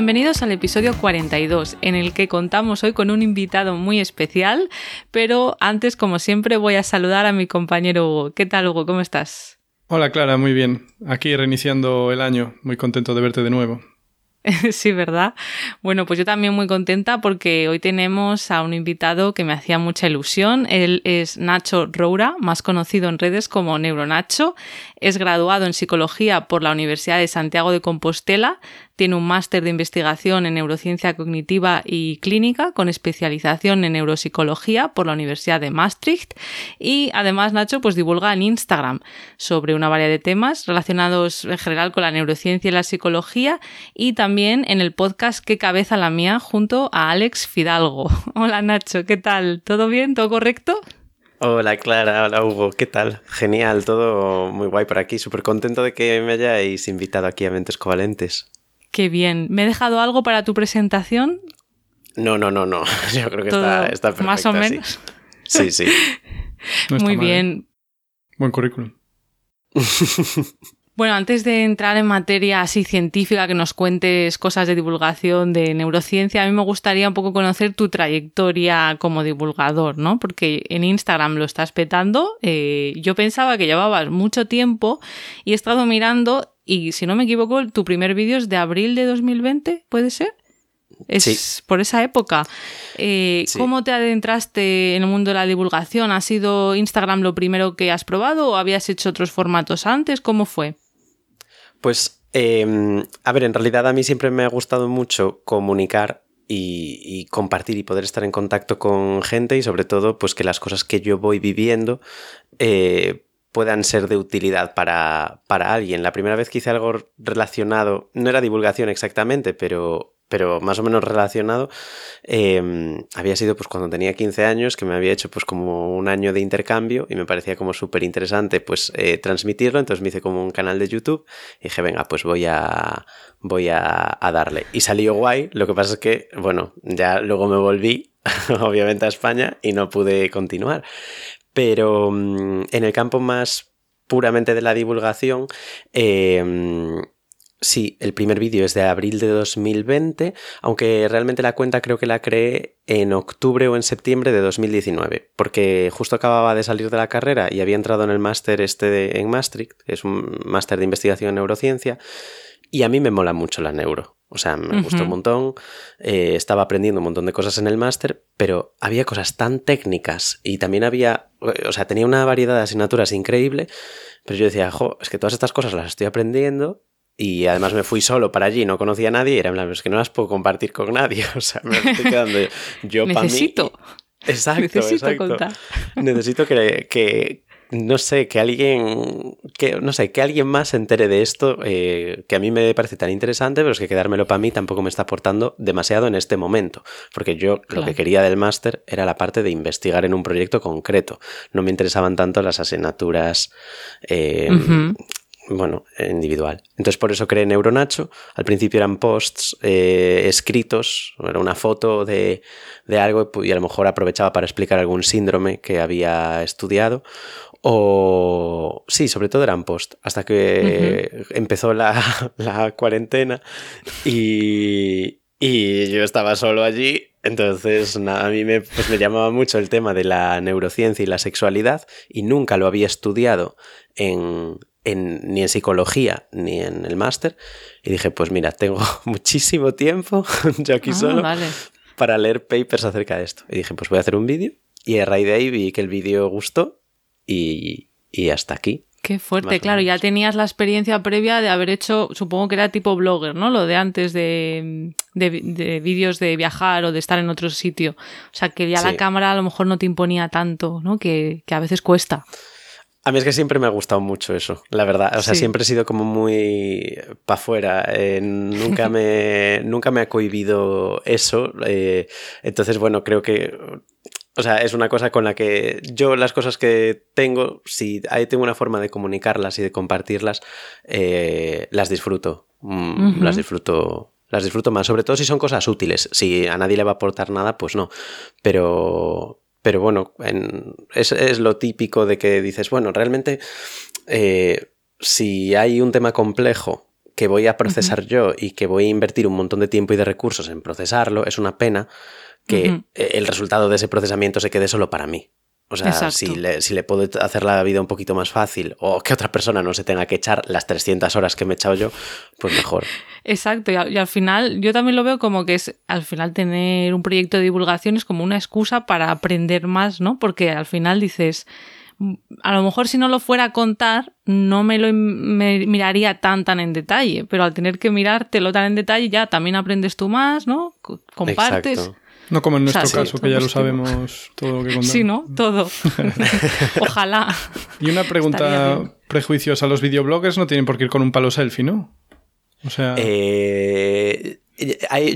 Bienvenidos al episodio 42, en el que contamos hoy con un invitado muy especial, pero antes, como siempre, voy a saludar a mi compañero Hugo. ¿Qué tal, Hugo? ¿Cómo estás? Hola, Clara, muy bien. Aquí reiniciando el año, muy contento de verte de nuevo. sí, ¿verdad? Bueno, pues yo también muy contenta porque hoy tenemos a un invitado que me hacía mucha ilusión. Él es Nacho Roura, más conocido en redes como Neuronacho. Es graduado en psicología por la Universidad de Santiago de Compostela, tiene un máster de investigación en neurociencia cognitiva y clínica con especialización en neuropsicología por la Universidad de Maastricht y además Nacho pues divulga en Instagram sobre una variedad de temas relacionados en general con la neurociencia y la psicología y también en el podcast Qué cabeza la mía junto a Alex Fidalgo. Hola Nacho, ¿qué tal? ¿Todo bien? ¿Todo correcto? Hola Clara, hola Hugo, ¿qué tal? Genial, todo muy guay por aquí, súper contento de que me hayáis invitado aquí a Mentes Covalentes. Qué bien. ¿Me he dejado algo para tu presentación? No, no, no, no. Yo creo que está, está perfecto. Más o menos. Sí, sí. Muy bien. Buen currículum. Bueno, antes de entrar en materia así científica, que nos cuentes cosas de divulgación de neurociencia, a mí me gustaría un poco conocer tu trayectoria como divulgador, ¿no? Porque en Instagram lo estás petando. Eh, yo pensaba que llevabas mucho tiempo y he estado mirando y si no me equivoco, tu primer vídeo es de abril de 2020, ¿puede ser? Es por esa época. Eh, ¿Cómo te adentraste en el mundo de la divulgación? ¿Ha sido Instagram lo primero que has probado o habías hecho otros formatos antes? ¿Cómo fue? Pues, em, a ver, en realidad a mí siempre me ha gustado mucho comunicar y, compartir y poder estar en contacto con gente y sobre todo pues que las cosas que yo voy viviendo eh, puedan ser de utilidad para, para, alguien. La primera vez que hice algo relacionado, no era divulgación exactamente, pero, pero más o menos relacionado, em, había sido pues cuando tenía 15 años, que me había hecho pues como un año de intercambio y me parecía como súper interesante pues eh, transmitirlo, entonces me hice como un canal de YouTube y dije, venga, pues voy a, voy a, darle. Y salió guay, lo que pasa es que, bueno, ya luego me volví obviamente a España y no pude continuar. Pero mm, en el campo más puramente de la divulgación, em, Sí, el primer vídeo es de abril de 2020, aunque realmente la cuenta creo que la creé en octubre o en septiembre de 2019, porque justo acababa de salir de la carrera y había entrado en el máster este en Maastricht, que es un máster de investigación en neurociencia, y a mí me mola mucho la neuro. O sea, me gustó un montón, eh, estaba aprendiendo un montón de cosas en el máster, pero había cosas tan técnicas y también había, o sea, tenía una variedad de asignaturas increíble, pero yo decía, jo, es que todas estas cosas las estoy aprendiendo y además me fui solo para allí, no conocía a nadie y era en plan, es que no las puedo compartir con nadie, o sea, me estoy quedando yo para mí. Necesito. Exacto, Necesito exacto. contar. Necesito que, que, no sé, que alguien, que, no sé, que alguien más se entere de esto, eh, que a mí me parece tan interesante, pero es que quedármelo para mí tampoco me está aportando demasiado en este momento, porque yo lo que quería del máster era la parte de investigar en un proyecto concreto, no me interesaban tanto las asignaturas eh, bueno, individual. Entonces por eso creé Neuronacho. Al principio eran posts eh, escritos, era una foto de, de, algo y a lo mejor aprovechaba para explicar algún síndrome que había estudiado. O sí, sobre todo eran posts, hasta que empezó la, la cuarentena y, y yo estaba solo allí, entonces nada, a mí me, pues me llamaba mucho el tema de la neurociencia y la sexualidad y nunca lo había estudiado en, ni en psicología ni en el máster. Y dije, pues mira, tengo muchísimo tiempo yo aquí Ah, solo vale. para leer papers acerca de esto. Y dije, pues voy a hacer un vídeo. Y a raíz de ahí vi que el vídeo gustó y, y hasta aquí. Qué fuerte, claro, ya tenías la experiencia previa de haber hecho, supongo que era tipo blogger, ¿no? Lo de antes de, de, de vídeos de viajar o de estar en otro sitio. O sea, que ya la Sí. cámara a lo mejor no te imponía tanto, ¿no? Que, que a veces cuesta. A mí es que siempre me ha gustado mucho eso, la verdad. O sea, siempre he sido como muy para afuera. Eh, nunca, me, nunca me ha cohibido eso. Eh, entonces, bueno, creo que o sea, es una cosa con la que yo las cosas que tengo, si ahí tengo una forma de comunicarlas y de compartirlas, eh, las disfruto. Mm, las disfruto. Las disfruto más, sobre todo si son cosas útiles. Si a nadie le va a aportar nada, pues no. Pero, pero bueno, es, lo típico de que dices, bueno, realmente eh, si hay un tema complejo que voy a procesar yo y que voy a invertir un montón de tiempo y de recursos en procesarlo, es una pena que el resultado de ese procesamiento se quede solo para mí. O sea, si le, si le, puedo hacer la vida un poquito más fácil o que otra persona no se tenga que echar las 300 horas que me he echado yo, pues mejor. Exacto, y, al final yo también lo veo como que es al final tener un proyecto de divulgación es como una excusa para aprender más, ¿no? Porque al final dices, mm, a lo mejor si no lo fuera a contar, no me lo miraría tan tan en detalle, pero al tener que mirártelo tan en detalle ya también aprendes tú más, ¿no? Compartes. No como en nuestro caso, que ya lo sabemos todo lo que contamos. Sí, ¿no? Todo. Ojalá. Y una pregunta prejuiciosa. Los videobloggers no tienen por qué ir con un palo selfie, ¿no? O sea... Eh,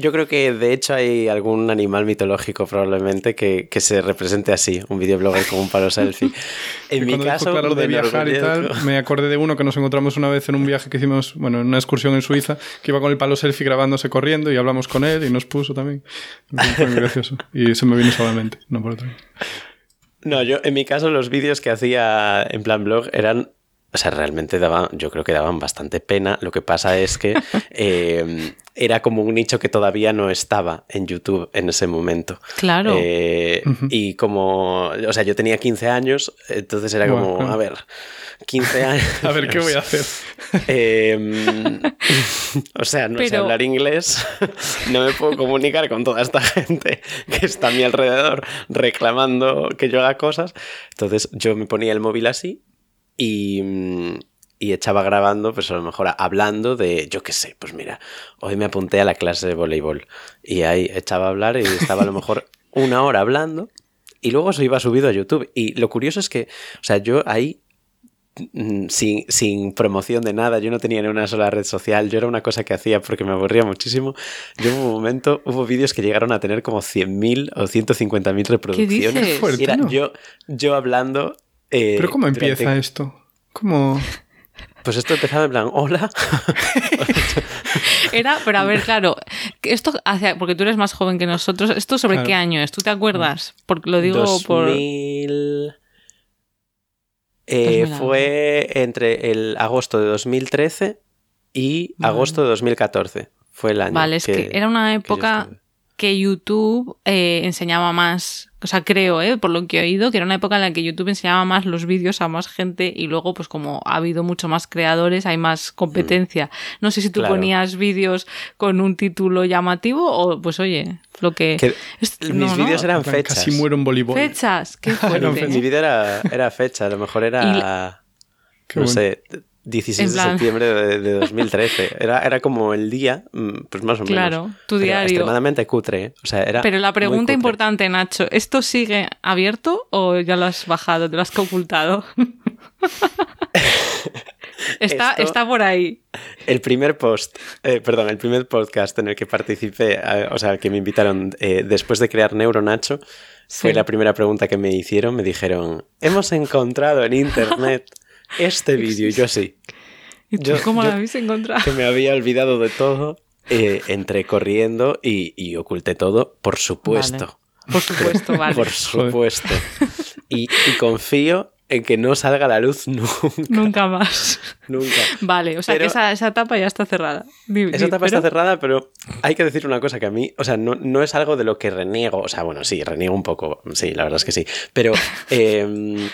yo creo que de hecho hay algún animal mitológico probablemente que, se represente así, un videoblogger con un palo selfie. En mi caso, claro, de viajar y tal, me acordé de uno que nos encontramos una vez en un viaje que hicimos, bueno, en una excursión en Suiza, que iba con el palo selfie grabándose corriendo y hablamos con él y nos puso también. Fue muy gracioso. Y se me vino solamente, no por otro. No, yo en mi caso los vídeos que hacía en plan blog eran o sea, realmente daban, yo creo que daban bastante pena. Lo que pasa es que eh, era como un nicho que todavía no estaba en YouTube en ese momento. Claro. Eh, y como, o sea, yo tenía 15 años, entonces era como, a ver, 15 años. a ver, ¿qué voy a hacer? Em, o sea, no sé hablar inglés, no me puedo comunicar con toda esta gente que está a mi alrededor reclamando que yo haga cosas. Entonces yo me ponía el móvil así y, y echaba grabando, pues a lo mejor hablando de, yo qué sé, pues mira, hoy me apunté a la clase de voleibol y ahí echaba a hablar y estaba a lo mejor una hora hablando y luego se iba subido a YouTube. Y lo curioso es que, o sea, yo ahí mm, sin, sin, promoción de nada, yo no tenía ni una sola red social, yo era una cosa que hacía porque me aburría muchísimo. Yo en un momento hubo vídeos que llegaron a tener como 100.000 o 150.000 reproducciones. ¿Qué era yo, yo hablando eh, ¿Pero cómo empieza esto? ¿Cómo...? Pues esto empezaba en plan, hola. Era, pero a ver, claro, esto hace, porque tú eres más joven que nosotros, ¿esto sobre qué año es? ¿Tú te acuerdas? Porque lo digo 2000... por... Eh, fue entre el agosto de 2013 y agosto de 2014. Fue el año. Vale, es que, era una época que YouTube eh, enseñaba más, o sea, creo, eh, por lo que he oído, que era una época en la que YouTube enseñaba más los vídeos a más gente y luego, pues como ha habido mucho más creadores, hay más competencia. Mm. No sé si tú ponías vídeos con un título llamativo o, pues oye, lo que... mis vídeos eran fechas. Casi muero en voleibol. Fechas, qué fuerte. Mi vídeo era, era fecha, a lo mejor era... no sé 16 de septiembre de, 2013. Era, era como el día, mm, pues más o menos. Claro, tu diario. extremadamente cutre. ¿eh? O sea, era Pero la pregunta importante, Nacho, ¿esto sigue abierto o ya lo has bajado, te lo has ocultado? está, está por ahí. El primer post, eh, perdón, el primer podcast en el que participé, eh, o sea, que me invitaron después de crear Neuro Nacho, fue la primera pregunta que me hicieron. Me dijeron, hemos encontrado en internet este vídeo. Yo así. ¿Y tú cómo lo habéis encontrado? Que me había olvidado de todo. Eh, entré corriendo y, oculté todo, por supuesto. Por supuesto, vale. por supuesto. Y, confío en que no salga a la luz nunca. Nunca más. Nunca. Vale, o sea que esa, etapa ya está cerrada. esa etapa está cerrada, pero hay que decir una cosa que a mí, o sea, no, no, es algo de lo que reniego. O sea, bueno, sí, reniego un poco. Sí, la verdad es que sí. Pero eh,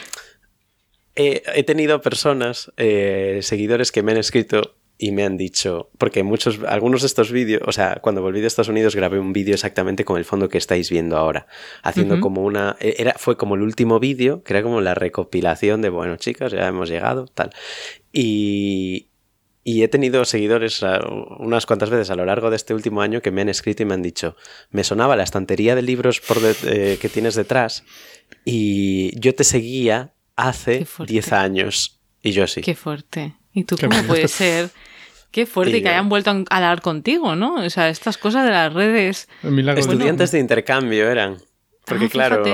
he tenido personas, eh, seguidores que me han escrito y me han dicho, porque muchos, algunos de estos vídeos, o sea, cuando volví de Estados Unidos grabé un vídeo exactamente con el fondo que estáis viendo ahora, haciendo como una, e, era, fue como el último vídeo, que era como la recopilación de, bueno, chicos, ya hemos llegado, tal. Y, y he tenido seguidores unas cuantas veces a lo largo de este último año que me han escrito y me han dicho, me sonaba la estantería de libros por eh, que tienes detrás y yo te seguía hace 10 años. Y yo sí. Qué fuerte. ¿Y tú cómo puede ser? Qué fuerte que hayan vuelto a hablar contigo, ¿no? O sea, estas cosas de las redes. Estudiantes de intercambio eran. Porque ah, claro,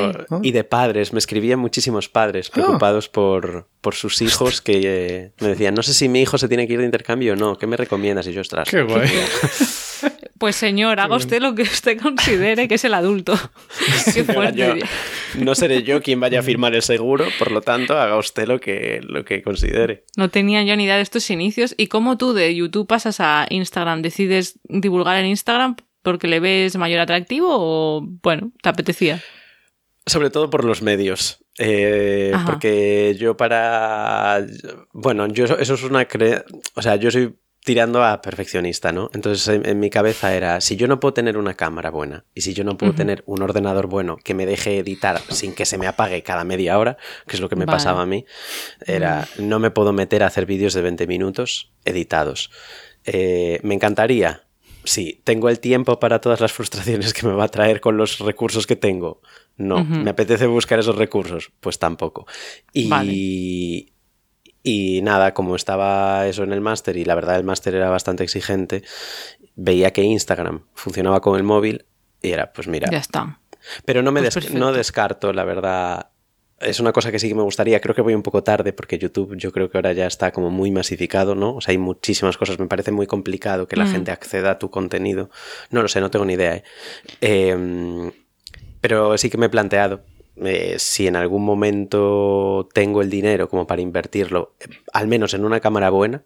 y de padres, me escribían muchísimos padres preocupados por, por, sus hijos que eh, me decían, no sé si mi hijo se tiene que ir de intercambio o no, ¿qué me recomiendas? Y yo, ostras. Qué guay. Pues señor, haga usted lo que usted considere que es el adulto. Qué fuerte. no seré yo quien vaya a firmar el seguro, por lo tanto, haga usted lo que, lo que considere. No tenía yo ni idea de estos inicios. ¿Y cómo tú de YouTube pasas a Instagram? ¿Decides divulgar en Instagram porque le ves mayor atractivo o, bueno, te apetecía? Sobre todo por los medios. Eh, porque yo para... Bueno, yo eso es una... Cre... O sea, yo soy tirando a perfeccionista, ¿no? Entonces en, mi cabeza era, si yo no puedo tener una cámara buena y si yo no puedo tener un ordenador bueno que me deje editar sin que se me apague cada media hora, que es lo que me pasaba a mí, era, mm. no me puedo meter a hacer vídeos de 20 minutos editados. Eh, me encantaría, sí, tengo el tiempo para todas las frustraciones que me va a traer con los recursos que tengo. No, me apetece buscar esos recursos, pues tampoco. Y, y nada, como estaba eso en el máster y la verdad el máster era bastante exigente, veía que Instagram funcionaba con el móvil y era, pues mira. Ya está. Pero no me pues no descarto, la verdad. Es una cosa que sí que me gustaría. Creo que voy un poco tarde porque YouTube yo creo que ahora ya está como muy masificado, ¿no? O sea, hay muchísimas cosas. Me parece muy complicado que la mm. gente acceda a tu contenido. No lo sé, no tengo ni idea. ¿eh? Em, pero sí que me he planteado eh, si en algún momento tengo el dinero como para invertirlo, al menos en una cámara buena,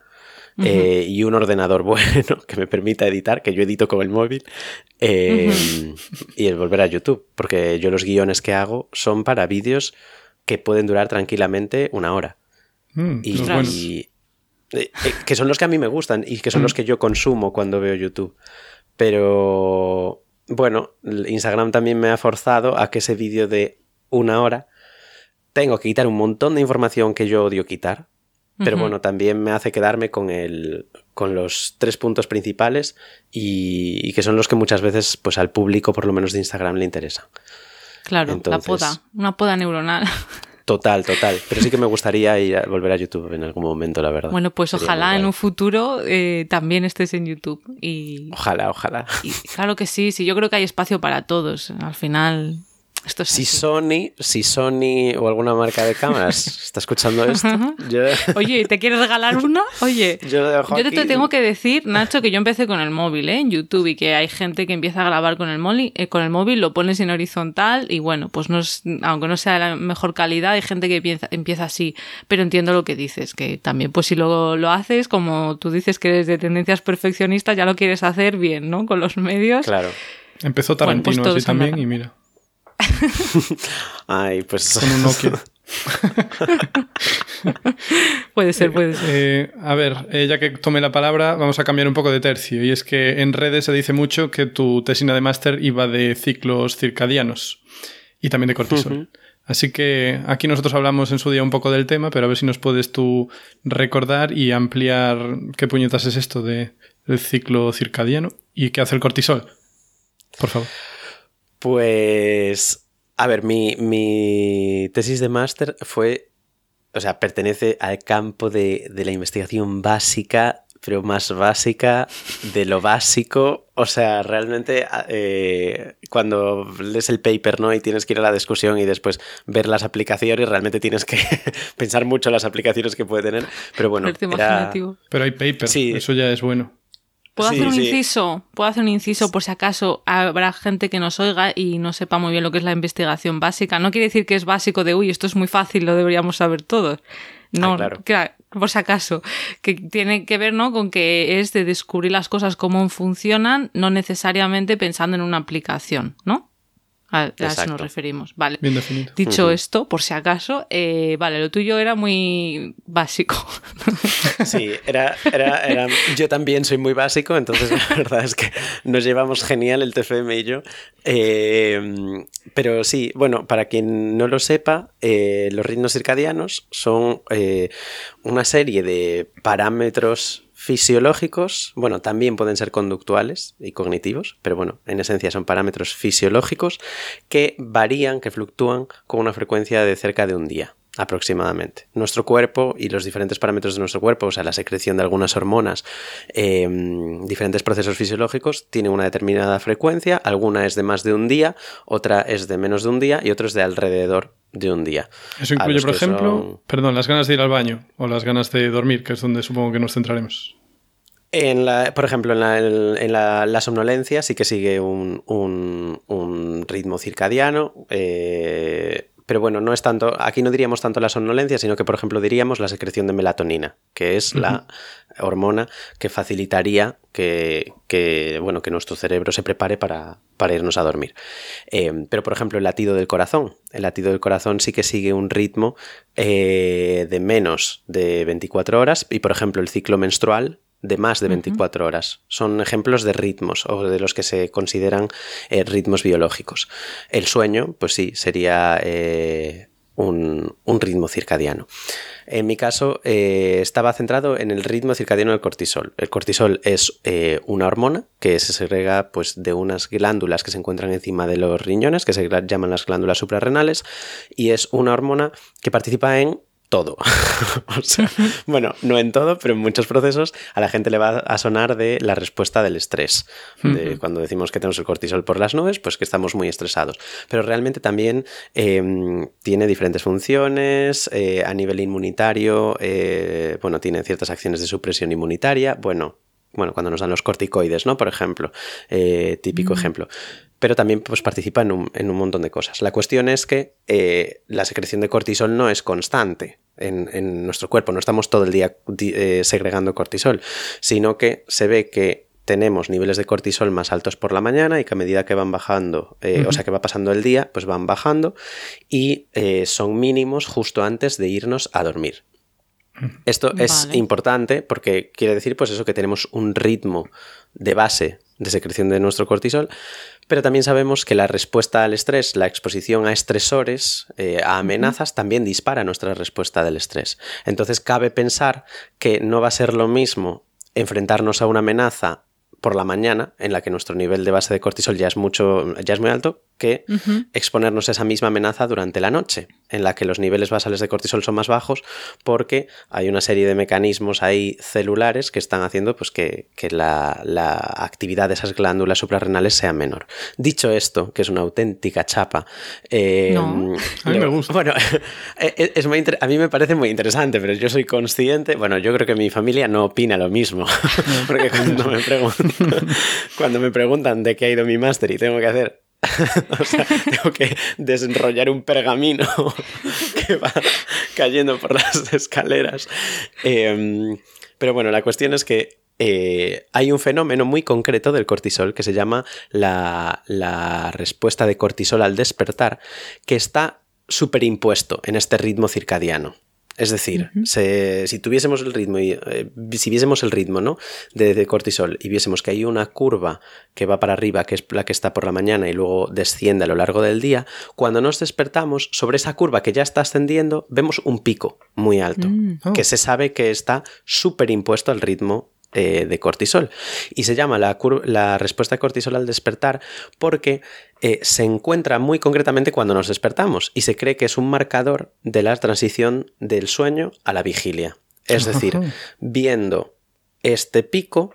eh, y un ordenador bueno que me permita editar, que yo edito con el móvil, em, y el volver a YouTube, porque yo los guiones que hago son para vídeos que pueden durar tranquilamente una hora. Mm, y, eh, que son los que a mí me gustan y que son los que yo consumo cuando veo YouTube. Pero bueno, Instagram también me ha forzado a que ese vídeo de una hora, tengo que quitar un montón de información que yo odio quitar. Pero bueno, también me hace quedarme con, el, con los tres puntos principales y, que son los que muchas veces pues al público, por lo menos de Instagram, le interesan. Claro, la poda, una poda neuronal. Total, total. Pero sí que me gustaría ir a, volver a YouTube en algún momento, la verdad. Bueno, pues ojalá en un futuro eh, también estés en YouTube. Y, ojalá, ojalá. Y claro que sí, sí, yo creo que hay espacio para todos. Al final, si Sony, si Sony o alguna marca de cámaras está escuchando esto, oye, ¿te quieres regalar una? Oye, yo, te tengo que decir, Nacho, que yo empecé con el móvil, ¿eh? En YouTube y que hay gente que empieza a grabar con el móvil, eh, con el móvil, lo pones en horizontal y bueno, pues no es, aunque no sea de la mejor calidad, hay gente que empieza, empieza así, pero entiendo lo que dices, que también, pues si lo, lo haces, como tú dices que eres de tendencias perfeccionistas, ya lo quieres hacer bien, ¿no? Con los medios. Claro. Empezó pues Tarantino así también y mira. Ay, pues. Con un Nokia. puede ser, puede ser. Eh, a ver, eh, ya que tomé la palabra, vamos a cambiar un poco de tercio. Y es que en redes se dice mucho que tu tesina de máster iba de ciclos circadianos y también de cortisol. Así que aquí nosotros hablamos en su día un poco del tema, pero a ver si nos puedes tú recordar y ampliar qué puñetas es esto de, del ciclo circadiano y qué hace el cortisol. Por favor. Pues, a ver, mi, tesis de máster fue, o sea, pertenece al campo de, la investigación básica, pero más básica de lo básico. O sea, realmente eh, cuando lees el paper, ¿no? Y tienes que ir a la discusión y después ver las aplicaciones, realmente tienes que pensar mucho en las aplicaciones que puede tener. Pero bueno, pero hay paper, sí. eso ya es bueno. ¿Puedo hacer un inciso? ¿Puedo hacer un inciso por si acaso habrá gente que nos oiga y no sepa muy bien lo que es la investigación básica? No quiere decir que es básico de, uy, esto es muy fácil, lo deberíamos saber todos. No, claro. por si acaso, que tiene que ver ¿no? con que es de descubrir las cosas cómo funcionan, no necesariamente pensando en una aplicación, ¿no? A, eso nos referimos. Vale. Bien definido. Dicho esto, por si acaso, eh, vale, lo tuyo era muy básico. Sí, era, era, yo también soy muy básico, entonces la verdad es que nos llevamos genial el TFM y yo. Eh, pero sí, bueno, para quien no lo sepa, eh, los ritmos circadianos son una serie de parámetros fisiológicos, bueno, también pueden ser conductuales y cognitivos, pero bueno, en esencia son parámetros fisiológicos que varían, que fluctúan con una frecuencia de cerca de un día. Aproximadamente. Nuestro cuerpo y los diferentes parámetros de nuestro cuerpo, o sea, la secreción de algunas hormonas, em, diferentes procesos fisiológicos, tienen una determinada frecuencia, alguna es de más de un día, otra es de menos de un día y otra es de alrededor de un día. Eso incluye, por ejemplo, perdón, las ganas de ir al baño o las ganas de dormir, que es donde supongo que nos centraremos. En la, por ejemplo, en, la, somnolencia sí que sigue un, ritmo circadiano. Eh, pero bueno, no es tanto, aquí no diríamos tanto la somnolencia, sino que, por ejemplo, diríamos la secreción de melatonina, que es la hormona que facilitaría que, bueno, que nuestro cerebro se prepare para, irnos a dormir. Eh, pero, por ejemplo, el latido del corazón. El latido del corazón sí que sigue un ritmo eh, de menos de 24 horas y, por ejemplo, el ciclo menstrual de más de 24 horas. Son ejemplos de ritmos o de los que se consideran eh, ritmos biológicos. El sueño, pues sí, sería eh, un, ritmo circadiano. En mi caso, eh, estaba centrado en el ritmo circadiano del cortisol. El cortisol es una hormona que se segrega pues, de unas glándulas que se encuentran encima de los riñones, que se llaman las glándulas suprarrenales, y es una hormona que participa en todo. bueno, no en todo, pero en muchos procesos a la gente le va a sonar de la respuesta del estrés. De cuando decimos que tenemos el cortisol por las nubes, pues que estamos muy estresados. Pero realmente también em, tiene diferentes funciones eh, a nivel inmunitario. Eh, bueno, tiene ciertas acciones de supresión inmunitaria. Bueno, bueno, cuando nos dan los corticoides, ¿no? Por ejemplo, eh, típico mm. ejemplo. Pero también pues, participa en un, en un, montón de cosas. La cuestión es que eh, la secreción de cortisol no es constante en, en nuestro cuerpo, no estamos todo el día eh, segregando cortisol, sino que se ve que tenemos niveles de cortisol más altos por la mañana y que a medida que van bajando, o sea que va pasando el día, pues van bajando y son mínimos justo antes de irnos a dormir. Esto es importante porque quiere decir, pues eso, que tenemos un ritmo de base de secreción de nuestro cortisol, pero también sabemos que la respuesta al estrés, la exposición a estresores, eh, a amenazas, también dispara nuestra respuesta del estrés. Entonces cabe pensar que no va a ser lo mismo enfrentarnos a una amenaza por la mañana, en la que nuestro nivel de base de cortisol ya es mucho, ya es muy alto, que exponernos a esa misma amenaza durante la noche, en la que los niveles basales de cortisol son más bajos, porque hay una serie de mecanismos ahí celulares que están haciendo pues, que, la, actividad de esas glándulas suprarrenales sea menor. Dicho esto, que es una auténtica chapa. Eh, a mí me gusta. Bueno, e, e, es muy a mí me parece muy interesante, pero yo soy consciente. Bueno, yo creo que mi familia no opina lo mismo. porque cuando me, cuando me preguntan de qué ha ido mi máster y tengo que hacer tengo que desenrollar un pergamino que va cayendo por las escaleras. Em, pero bueno, la cuestión es que eh, hay un fenómeno muy concreto del cortisol que se llama la, la respuesta de cortisol al despertar, que está superimpuesto en este ritmo circadiano. Es decir, si tuviésemos el ritmo y eh, si viésemos el ritmo ¿no? de, cortisol y viésemos que hay una curva que va para arriba, que es la que está por la mañana y luego desciende a lo largo del día, cuando nos despertamos, sobre esa curva que ya está ascendiendo, vemos un pico muy alto, mm. que se sabe que está superimpuesto al ritmo eh, de cortisol. Y se llama la, la, respuesta de cortisol al despertar porque eh, se encuentra muy concretamente cuando nos despertamos y se cree que es un marcador de la transición del sueño a la vigilia. Es decir, viendo este pico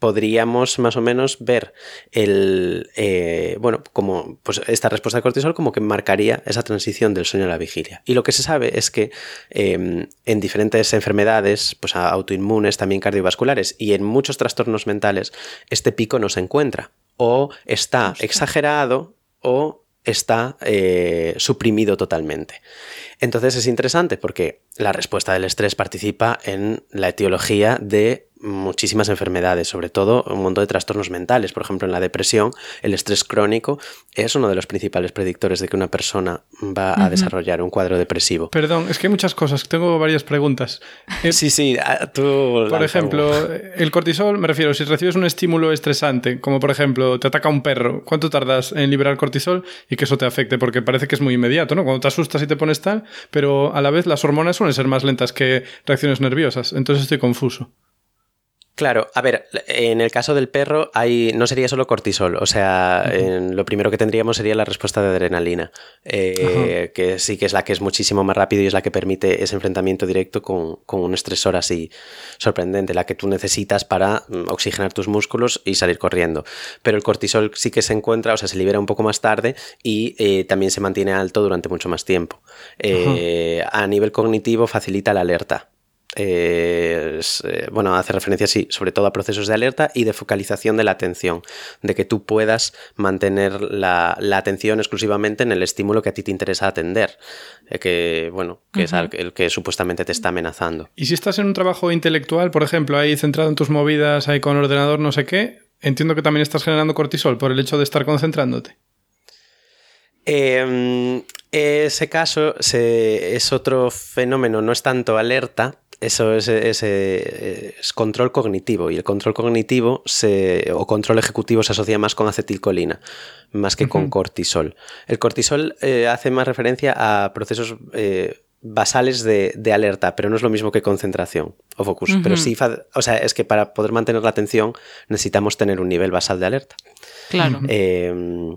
podríamos más o menos ver el, eh, bueno, como pues esta respuesta de cortisol como que marcaría esa transición del sueño a la vigilia. Y lo que se sabe es que em, en diferentes enfermedades, pues autoinmunes, también cardiovasculares y en muchos trastornos mentales, este pico no se encuentra o está exagerado o está eh, suprimido totalmente. Entonces es interesante porque la respuesta del estrés participa en la etiología de muchísimas enfermedades, sobre todo un montón de trastornos mentales. Por ejemplo, en la depresión, el estrés crónico es uno de los principales predictores de que una persona va a desarrollar un cuadro depresivo. Perdón, es que hay muchas cosas. Tengo varias preguntas. Eh, sí, sí, tú. Por ejemplo, el cortisol, me refiero, si recibes un estímulo estresante, como por ejemplo, te ataca un perro, ¿cuánto tardas en liberar cortisol y que eso te afecte? Porque parece que es muy inmediato, ¿no? Cuando te asustas y te pones tal, pero a la vez las hormonas suelen ser más lentas que reacciones nerviosas. Entonces estoy confuso. Claro, a ver, en el caso del perro hay, no sería solo cortisol, o sea, lo primero que tendríamos sería la respuesta de adrenalina, eh, que sí que es la que es muchísimo más rápido y es la que permite ese enfrentamiento directo con, un estresor así sorprendente, la que tú necesitas para mm, oxigenar tus músculos y salir corriendo. Pero el cortisol sí que se encuentra, o sea, se libera un poco más tarde y eh, también se mantiene alto durante mucho más tiempo. Eh, a nivel cognitivo facilita la alerta. Eh, bueno, hace referencia, sí, sobre todo a procesos de alerta y de focalización de la atención, de que tú puedas mantener la, atención exclusivamente en el estímulo que a ti te interesa atender, eh, que, bueno, que es el, que supuestamente te está amenazando. Y si estás en un trabajo intelectual, por ejemplo, ahí centrado en tus movidas, ahí con ordenador, no sé qué, entiendo que también estás generando cortisol por el hecho de estar concentrándote. Em, ese caso es otro fenómeno, no es tanto alerta, eso es, control cognitivo y el control cognitivo o control ejecutivo se asocia más con acetilcolina, más que con cortisol. El cortisol eh, hace más referencia a procesos eh, basales de, alerta, pero no es lo mismo que concentración o focus. Pero sí, o sea, es que para poder mantener la atención necesitamos tener un nivel basal de alerta. Claro. Em,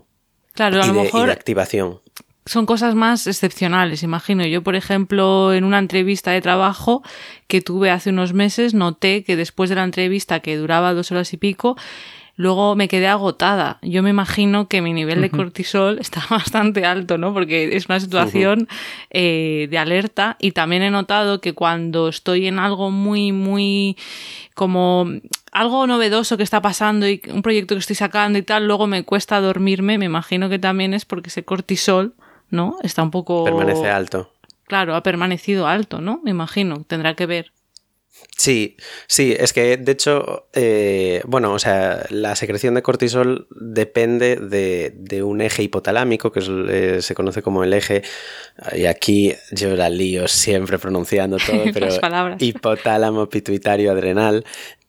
claro, a lo mejor. de activación son cosas más excepcionales, imagino. Yo, por ejemplo, en una entrevista de trabajo que tuve hace unos meses, noté que después de la entrevista, que duraba dos horas y pico, luego me quedé agotada. Yo me imagino que mi nivel de cortisol está bastante alto, ¿no? Porque es una situación eh, de alerta y también he notado que cuando estoy en algo muy, muy como algo novedoso que está pasando y un proyecto que estoy sacando y tal, luego me cuesta dormirme, me imagino que también es porque ese cortisol ¿no? Está un poco... Permanece alto. Claro, ha permanecido alto, ¿no? Me imagino, tendrá que ver. Sí, sí, es que de hecho, eh, bueno, o sea, la secreción de cortisol depende de, un eje hipotalámico, que eh, se conoce como el eje, y aquí yo la lío siempre pronunciando todo, pero hipotálamo pituitario adrenal,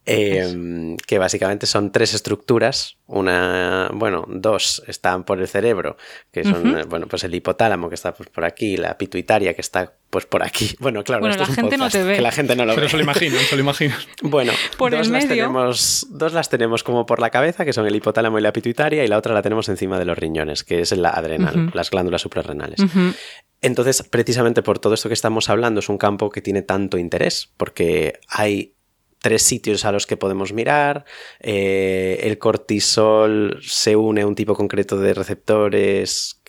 Em, que básicamente son tres estructuras, una, bueno, dos están por el cerebro, que son, eh, bueno, pues el hipotálamo que está pues, por aquí, la pituitaria que está pues por aquí. Bueno, claro, la gente no te ve. Que la gente no lo Pero se lo imagino, se lo imagino. Bueno, por dos, las Tenemos, dos las tenemos como por la cabeza, que son el hipotálamo y la pituitaria, y la otra la tenemos encima de los riñones, que es la adrenal, las glándulas suprarrenales. Entonces, precisamente por todo esto que estamos hablando, es un campo que tiene tanto interés, porque hay tres sitios a los que podemos mirar. Eh, el cortisol se une a un tipo concreto de receptores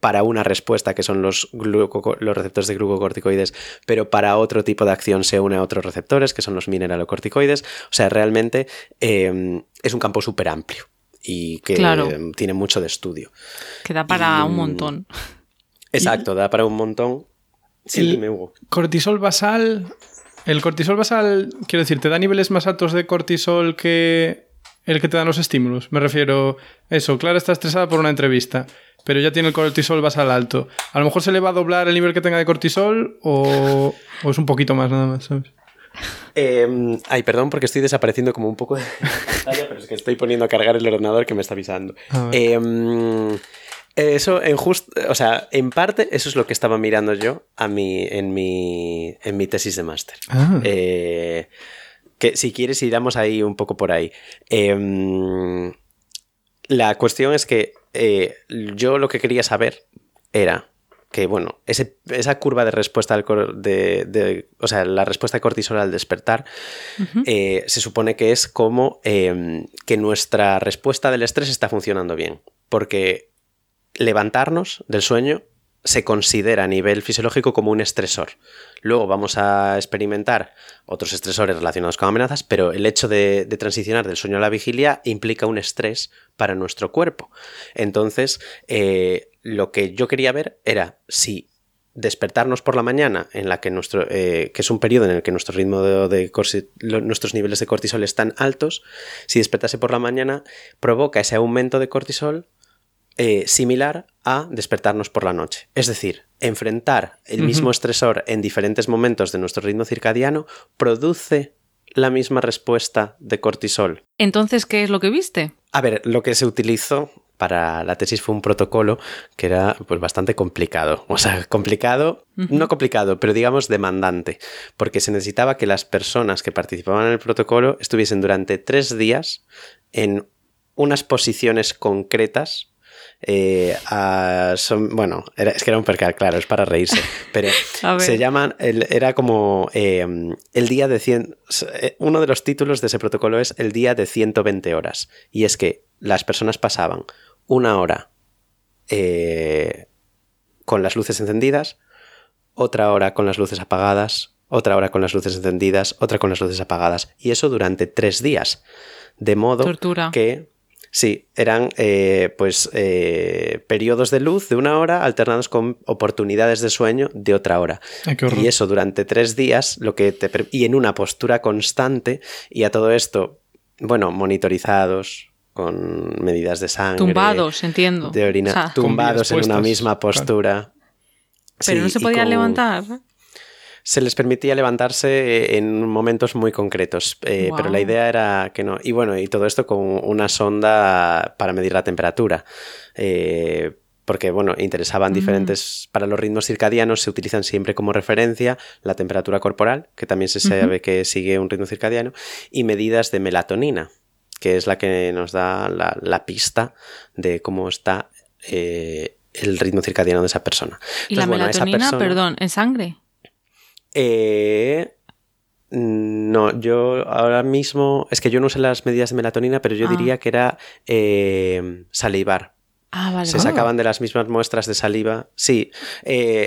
para una respuesta, que son los, los receptores de glucocorticoides, pero para otro tipo de acción se une a otros receptores, que son los mineralocorticoides. O sea, realmente em, es un campo súper amplio y que tiene mucho de estudio. Que da para un montón. Exacto, da para un montón. Sí, Hugo. Cortisol basal el cortisol basal, quiero decir, ¿te da niveles más altos de cortisol que el que te dan los estímulos? Me refiero, eso, Clara está estresada por una entrevista, pero ya tiene el cortisol basal alto. A lo mejor se le va a doblar el nivel que tenga de cortisol o, es un poquito más nada más, ¿sabes? Em, ay, perdón, porque estoy desapareciendo como un poco de pantalla, pero es que estoy poniendo a cargar el ordenador que me está avisando. Eh, eso en just, o sea, en parte eso es lo que estaba mirando yo a mí en mi en mi tesis de máster. Ah. Eh, que si quieres iramos ahí un poco por ahí. Em, la cuestión es que eh, yo lo que quería saber era que, bueno, esa curva de respuesta al de, o sea, la respuesta de cortisol al despertar, eh, se supone que es como em, que nuestra respuesta del estrés está funcionando bien. Porque levantarnos del sueño se considera a nivel fisiológico como un estresor. Luego vamos a experimentar otros estresores relacionados con amenazas, pero el hecho de, transicionar del sueño a la vigilia implica un estrés para nuestro cuerpo. Entonces, eh, lo que yo quería ver era si despertarnos por la mañana, en la que nuestro, eh, que es un periodo en el que nuestro ritmo de, nuestros niveles de cortisol están altos, si despertarse por la mañana provoca ese aumento de cortisol eh, similar a despertarnos por la noche. Es decir, enfrentar el mismo estresor en diferentes momentos de nuestro ritmo circadiano produce la misma respuesta de cortisol. Entonces, ¿qué es lo que viste? A ver, lo que se utilizó para la tesis fue un protocolo que era pues bastante complicado. O sea, complicado, no complicado, pero digamos demandante, porque se necesitaba que las personas que participaban en el protocolo estuviesen durante tres días en unas posiciones concretas eh, son, bueno, es que era un percal, claro, es para reírse, pero se llaman, era como em, el día de 100, eh, uno de los títulos de ese protocolo es el día de 120 horas, y es que las personas pasaban una hora eh, con las luces encendidas, otra hora con las luces apagadas, otra hora con las luces encendidas, otra con las luces apagadas, y eso durante tres días. De modo que Sí, eran eh, pues eh, periodos de luz de una hora alternados con oportunidades de sueño de otra hora. y eso durante tres días, lo que te y en una postura constante, y a todo esto, bueno, monitorizados, con medidas de sangre. Tumbados, entiendo. De orina. tumbados en una misma postura. Pero no se podía levantar. Se les permitía levantarse en momentos muy concretos, eh, pero la idea era que no. Y bueno, y todo esto con una sonda para medir la temperatura. Eh, porque bueno, interesaban mm. diferentes, para los ritmos circadianos se utilizan siempre como referencia la temperatura corporal, que también se sabe que sigue un ritmo circadiano, y medidas de melatonina, que es la que nos da la, pista de cómo está eh, el ritmo circadiano de esa persona. ¿Y la melatonina, perdón, en sangre? Eh, no, yo ahora mismo, es que yo no usé las medidas de melatonina, pero yo ah. diría que era eh, salivar. Ah, vale. Se sacaban de las mismas muestras de saliva. Sí,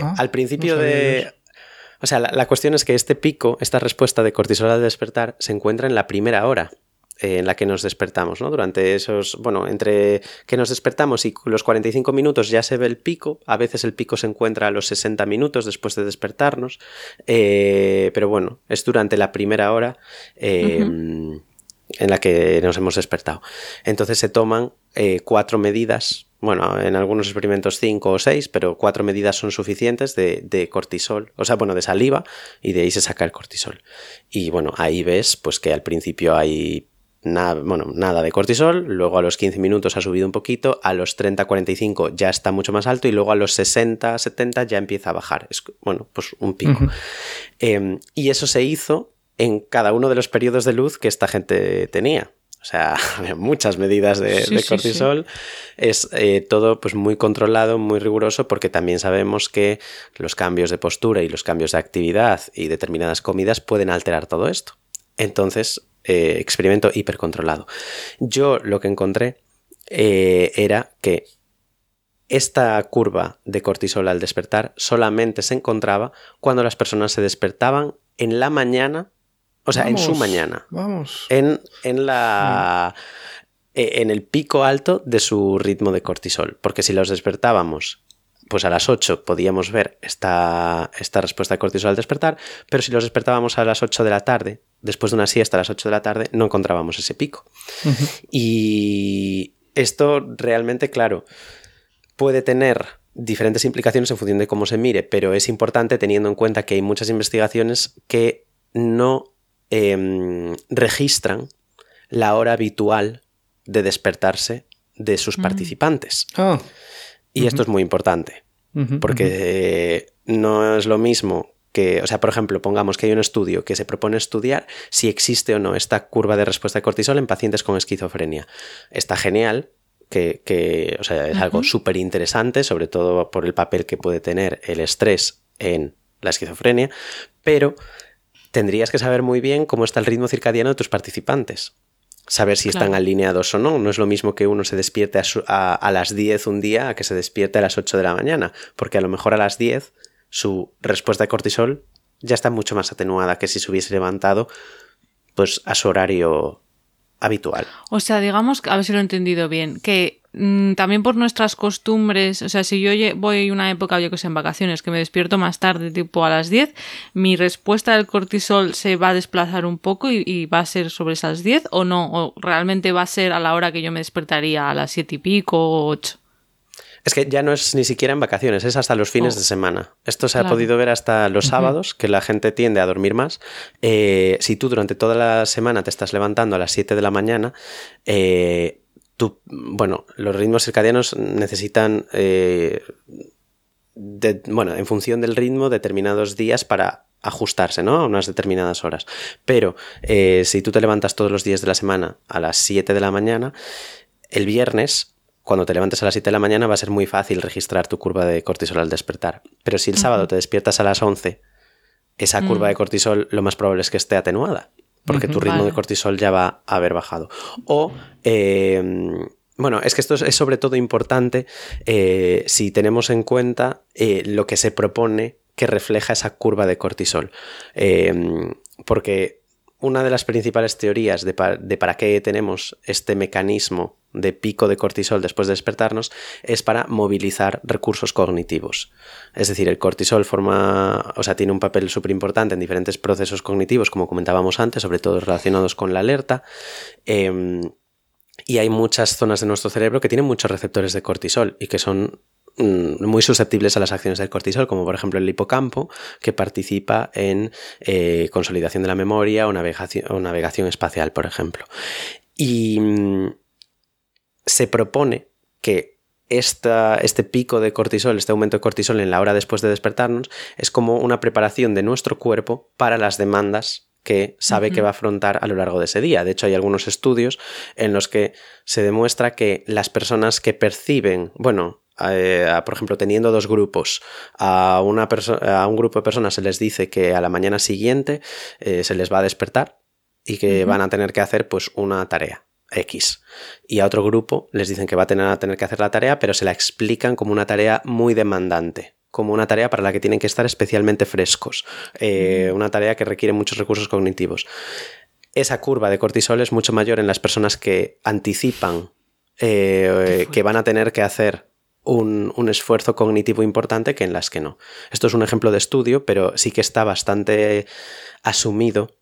ah, al principio de... O sea, la, cuestión es que este pico, esta respuesta de cortisol al despertar, se encuentra en la primera hora. Eh, en la que nos despertamos, ¿no? Durante esos, bueno, entre que nos despertamos y los 45 minutos ya se ve el pico, a veces el pico se encuentra a los 60 minutos después de despertarnos, eh, pero bueno, es durante la primera hora eh, en la que nos hemos despertado. Entonces se toman cuatro medidas bueno, en algunos experimentos cinco o seis, pero cuatro medidas son suficientes de, de, cortisol, o sea, bueno, de saliva, y de ahí se saca el cortisol. Y bueno, ahí ves, pues que al principio hay nada, bueno, nada de cortisol, luego a los 15 minutos ha subido un poquito, a los 30-45 ya está mucho más alto y luego a los 60-70 ya empieza a bajar. Es, bueno, pues un pico. Em, y eso se hizo en cada uno de los periodos de luz que esta gente tenía. O sea, muchas medidas de, cortisol. Es eh, todo pues, muy controlado, muy riguroso, porque también sabemos que los cambios de postura y los cambios de actividad y determinadas comidas pueden alterar todo esto. Entonces, eh, experimento hipercontrolado. Yo lo que encontré eh, era que esta curva de cortisol al despertar solamente se encontraba cuando las personas se despertaban en la mañana, o sea, en su mañana. Vamos. En, en la. Eh, en el pico alto de su ritmo de cortisol. Porque si los despertábamos pues a las 8 podíamos ver esta, esta respuesta de cortisol al despertar, pero si los despertábamos a las 8 de la tarde, después de una siesta a las 8 de la tarde, no encontrábamos ese pico. Y esto realmente, claro, puede tener diferentes implicaciones en función de cómo se mire, pero es importante teniendo en cuenta que hay muchas investigaciones que no em, registran la hora habitual de despertarse de sus mm. participantes. Ah. Y esto es muy importante, porque no es lo mismo que, o sea, por ejemplo, pongamos que hay un estudio que se propone estudiar si existe o no esta curva de respuesta de cortisol en pacientes con esquizofrenia. Está genial, que, o sea, es algo súper interesante, sobre todo por el papel que puede tener el estrés en la esquizofrenia, pero tendrías que saber muy bien cómo está el ritmo circadiano de tus participantes saber si están alineados o no. No es lo mismo que uno se despierte a, las 10 un día a que se despierte a las 8 de la mañana, porque a lo mejor a las 10 su respuesta de cortisol ya está mucho más atenuada que si se hubiese levantado pues a su horario habitual. O sea, digamos, a ver si lo he entendido bien, que también por nuestras costumbres, o sea, si yo voy una época, yo que sé, en vacaciones, que me despierto más tarde, tipo a las 10, mi respuesta del cortisol se va a desplazar un poco y, va a ser sobre esas 10 o no, o realmente va a ser a la hora que yo me despertaría, a las 7 y pico o 8. Es que ya no es ni siquiera en vacaciones, es hasta los fines oh. de semana. Esto se ha podido ver hasta los sábados, que la gente tiende a dormir más. Eh, si tú durante toda la semana te estás levantando a las 7 de la mañana, eh, bueno, los ritmos circadianos necesitan, eh, bueno, en función del ritmo, determinados días para ajustarse, ¿no? A unas determinadas horas. Pero eh, si tú te levantas todos los días de la semana a las 7 de la mañana, el viernes, cuando te levantes a las 7 de la mañana, va a ser muy fácil registrar tu curva de cortisol al despertar. Pero si el sábado te despiertas a las 11, esa curva de mm. cortisol lo más probable es que esté atenuada porque tu ritmo de cortisol ya va a haber bajado. O, em, bueno, es que esto es, sobre todo importante eh, si tenemos en cuenta eh, lo que se propone que refleja esa curva de cortisol. Em, porque una de las principales teorías de, para qué tenemos este mecanismo de pico de cortisol después de despertarnos es para movilizar recursos cognitivos. Es decir, el cortisol forma, o sea, tiene un papel súper importante en diferentes procesos cognitivos, como comentábamos antes, sobre todo relacionados con la alerta. Em, y hay muchas zonas de nuestro cerebro que tienen muchos receptores de cortisol y que son muy susceptibles a las acciones del cortisol, como por ejemplo el hipocampo, que participa en eh, consolidación de la memoria o navegación, navegación espacial, por ejemplo. Y mm, se propone que este pico de cortisol, este aumento de cortisol en la hora después de despertarnos, es como una preparación de nuestro cuerpo para las demandas que sabe que va a afrontar a lo largo de ese día. De hecho, hay algunos estudios en los que se demuestra que las personas que perciben, bueno, eh, por ejemplo, teniendo dos grupos, a, una a un grupo de personas se les dice que a la mañana siguiente eh, se les va a despertar y que van a tener que hacer pues una tarea. X. Y a otro grupo les dicen que va a tener, a tener que hacer la tarea, pero se la explican como una tarea muy demandante como una tarea para la que tienen que estar especialmente frescos, eh, una tarea que requiere muchos recursos cognitivos. Esa curva de cortisol es mucho mayor en las personas que anticipan que van a tener que hacer un, esfuerzo cognitivo importante que en las que no. Esto es un ejemplo de estudio, pero sí que está bastante asumido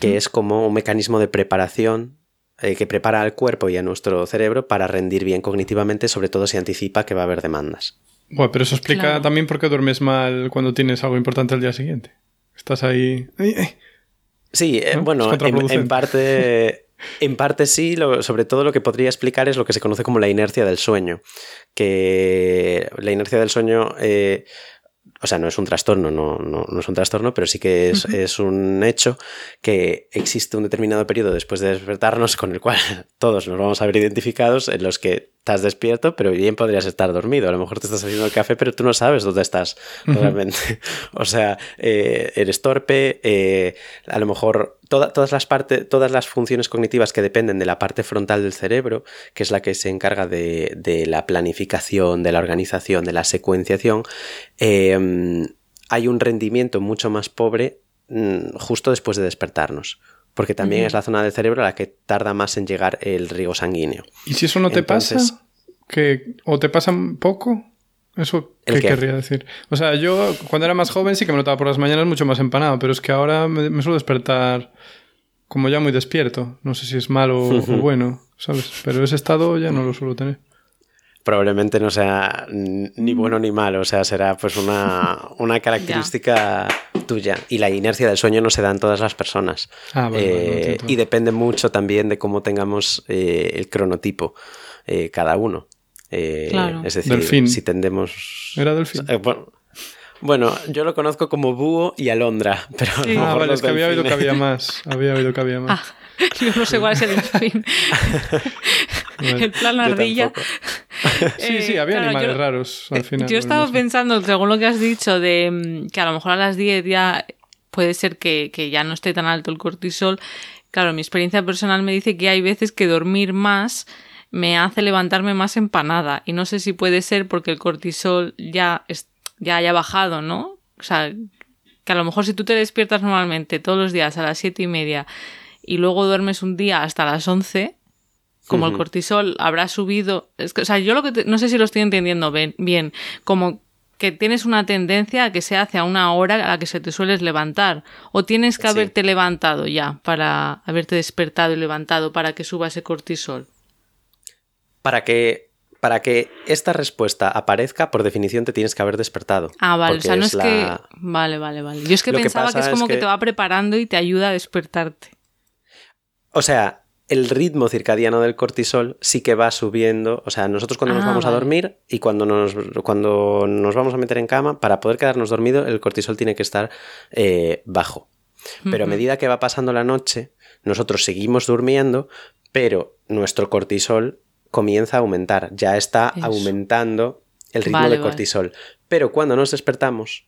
que es como un mecanismo de preparación eh, que prepara al cuerpo y a nuestro cerebro para rendir bien cognitivamente, sobre todo si anticipa que va a haber demandas. Bueno, pero eso explica también por qué duermes mal cuando tienes algo importante al día siguiente. Estás ahí. Sí, eh, bueno, en, parte En parte sí, sobre todo lo que podría explicar es lo que se conoce como la inercia del sueño, que la inercia del sueño eh, o sea, no es un trastorno, no, no, es un trastorno, pero sí que es, es, un hecho que existe un determinado periodo después de despertarnos con el cual todos nos vamos a ver identificados en los que estás despierto, pero bien podrías estar dormido. A lo mejor te estás haciendo el café, pero tú no sabes dónde estás realmente. o sea, eh, eres torpe, eh, a lo mejor todas, las partes, todas las funciones cognitivas que dependen de la parte frontal del cerebro, que es la que se encarga de, la planificación, de la organización, de la secuenciación, em, hay un rendimiento mucho más pobre mm, justo después de despertarnos porque también es la zona del cerebro la que tarda más en llegar el riego sanguíneo. ¿Y si eso no te pasa? ¿Que, ¿O te pasa poco? ¿Eso qué, querría decir? O sea, yo cuando era más joven sí que me notaba por las mañanas mucho más empanado, pero es que ahora me, suelo despertar como ya muy despierto. No sé si es malo o bueno, ¿sabes? Pero ese estado ya no lo suelo tener probablemente no sea ni mm. bueno ni malo, o sea, será pues una, característica tuya. Y la inercia del sueño no se da en todas las personas. Ah, eh, y depende mucho también de cómo tengamos eh, el cronotipo eh, cada uno. Es decir, si tendemos... ¿Era delfín? Bueno, yo lo conozco como búho y alondra, pero... Ah, vale, es que había oído que había más. Había oído que había más. Ah, yo no sé cuál es el delfín. el plan ardilla. sí, sí, había animales raros al final. Yo estaba pensando, según lo que has dicho, de mm, que a lo mejor a las 10 ya puede ser que, ya no esté tan alto el cortisol. Claro, mi experiencia personal me dice que hay veces que dormir más me hace levantarme más empanada. Y no sé si puede ser porque el cortisol ya, ya haya bajado, ¿no? O sea, que a lo mejor si tú te despiertas normalmente todos los días a las siete y media y luego duermes un día hasta las 11, como el cortisol habrá subido. Es que, o sea, yo lo que no sé si lo estoy entendiendo bien, como que tienes una tendencia a que sea hacia una hora a la que se te sueles levantar. O tienes que haberte levantado ya para haberte despertado y levantado para que suba ese cortisol. Para que. Para que esta respuesta aparezca, por definición te tienes que haber despertado. Ah, vale, o sea, no es, que. Vale, vale, vale. Yo es que pensaba que es como que... te va preparando y te ayuda a despertarte. O sea, el ritmo circadiano del cortisol sí que va subiendo. O sea, nosotros cuando nos Ah, vamos a dormir y cuando nos, cuando nos vamos a meter en cama, para poder quedarnos dormidos, el cortisol tiene que estar eh, bajo. Pero a medida que va pasando la noche, nosotros seguimos durmiendo, pero nuestro cortisol comienza a aumentar. Ya está Eso. aumentando el ritmo Vale, de vale. cortisol. Pero cuando nos despertamos,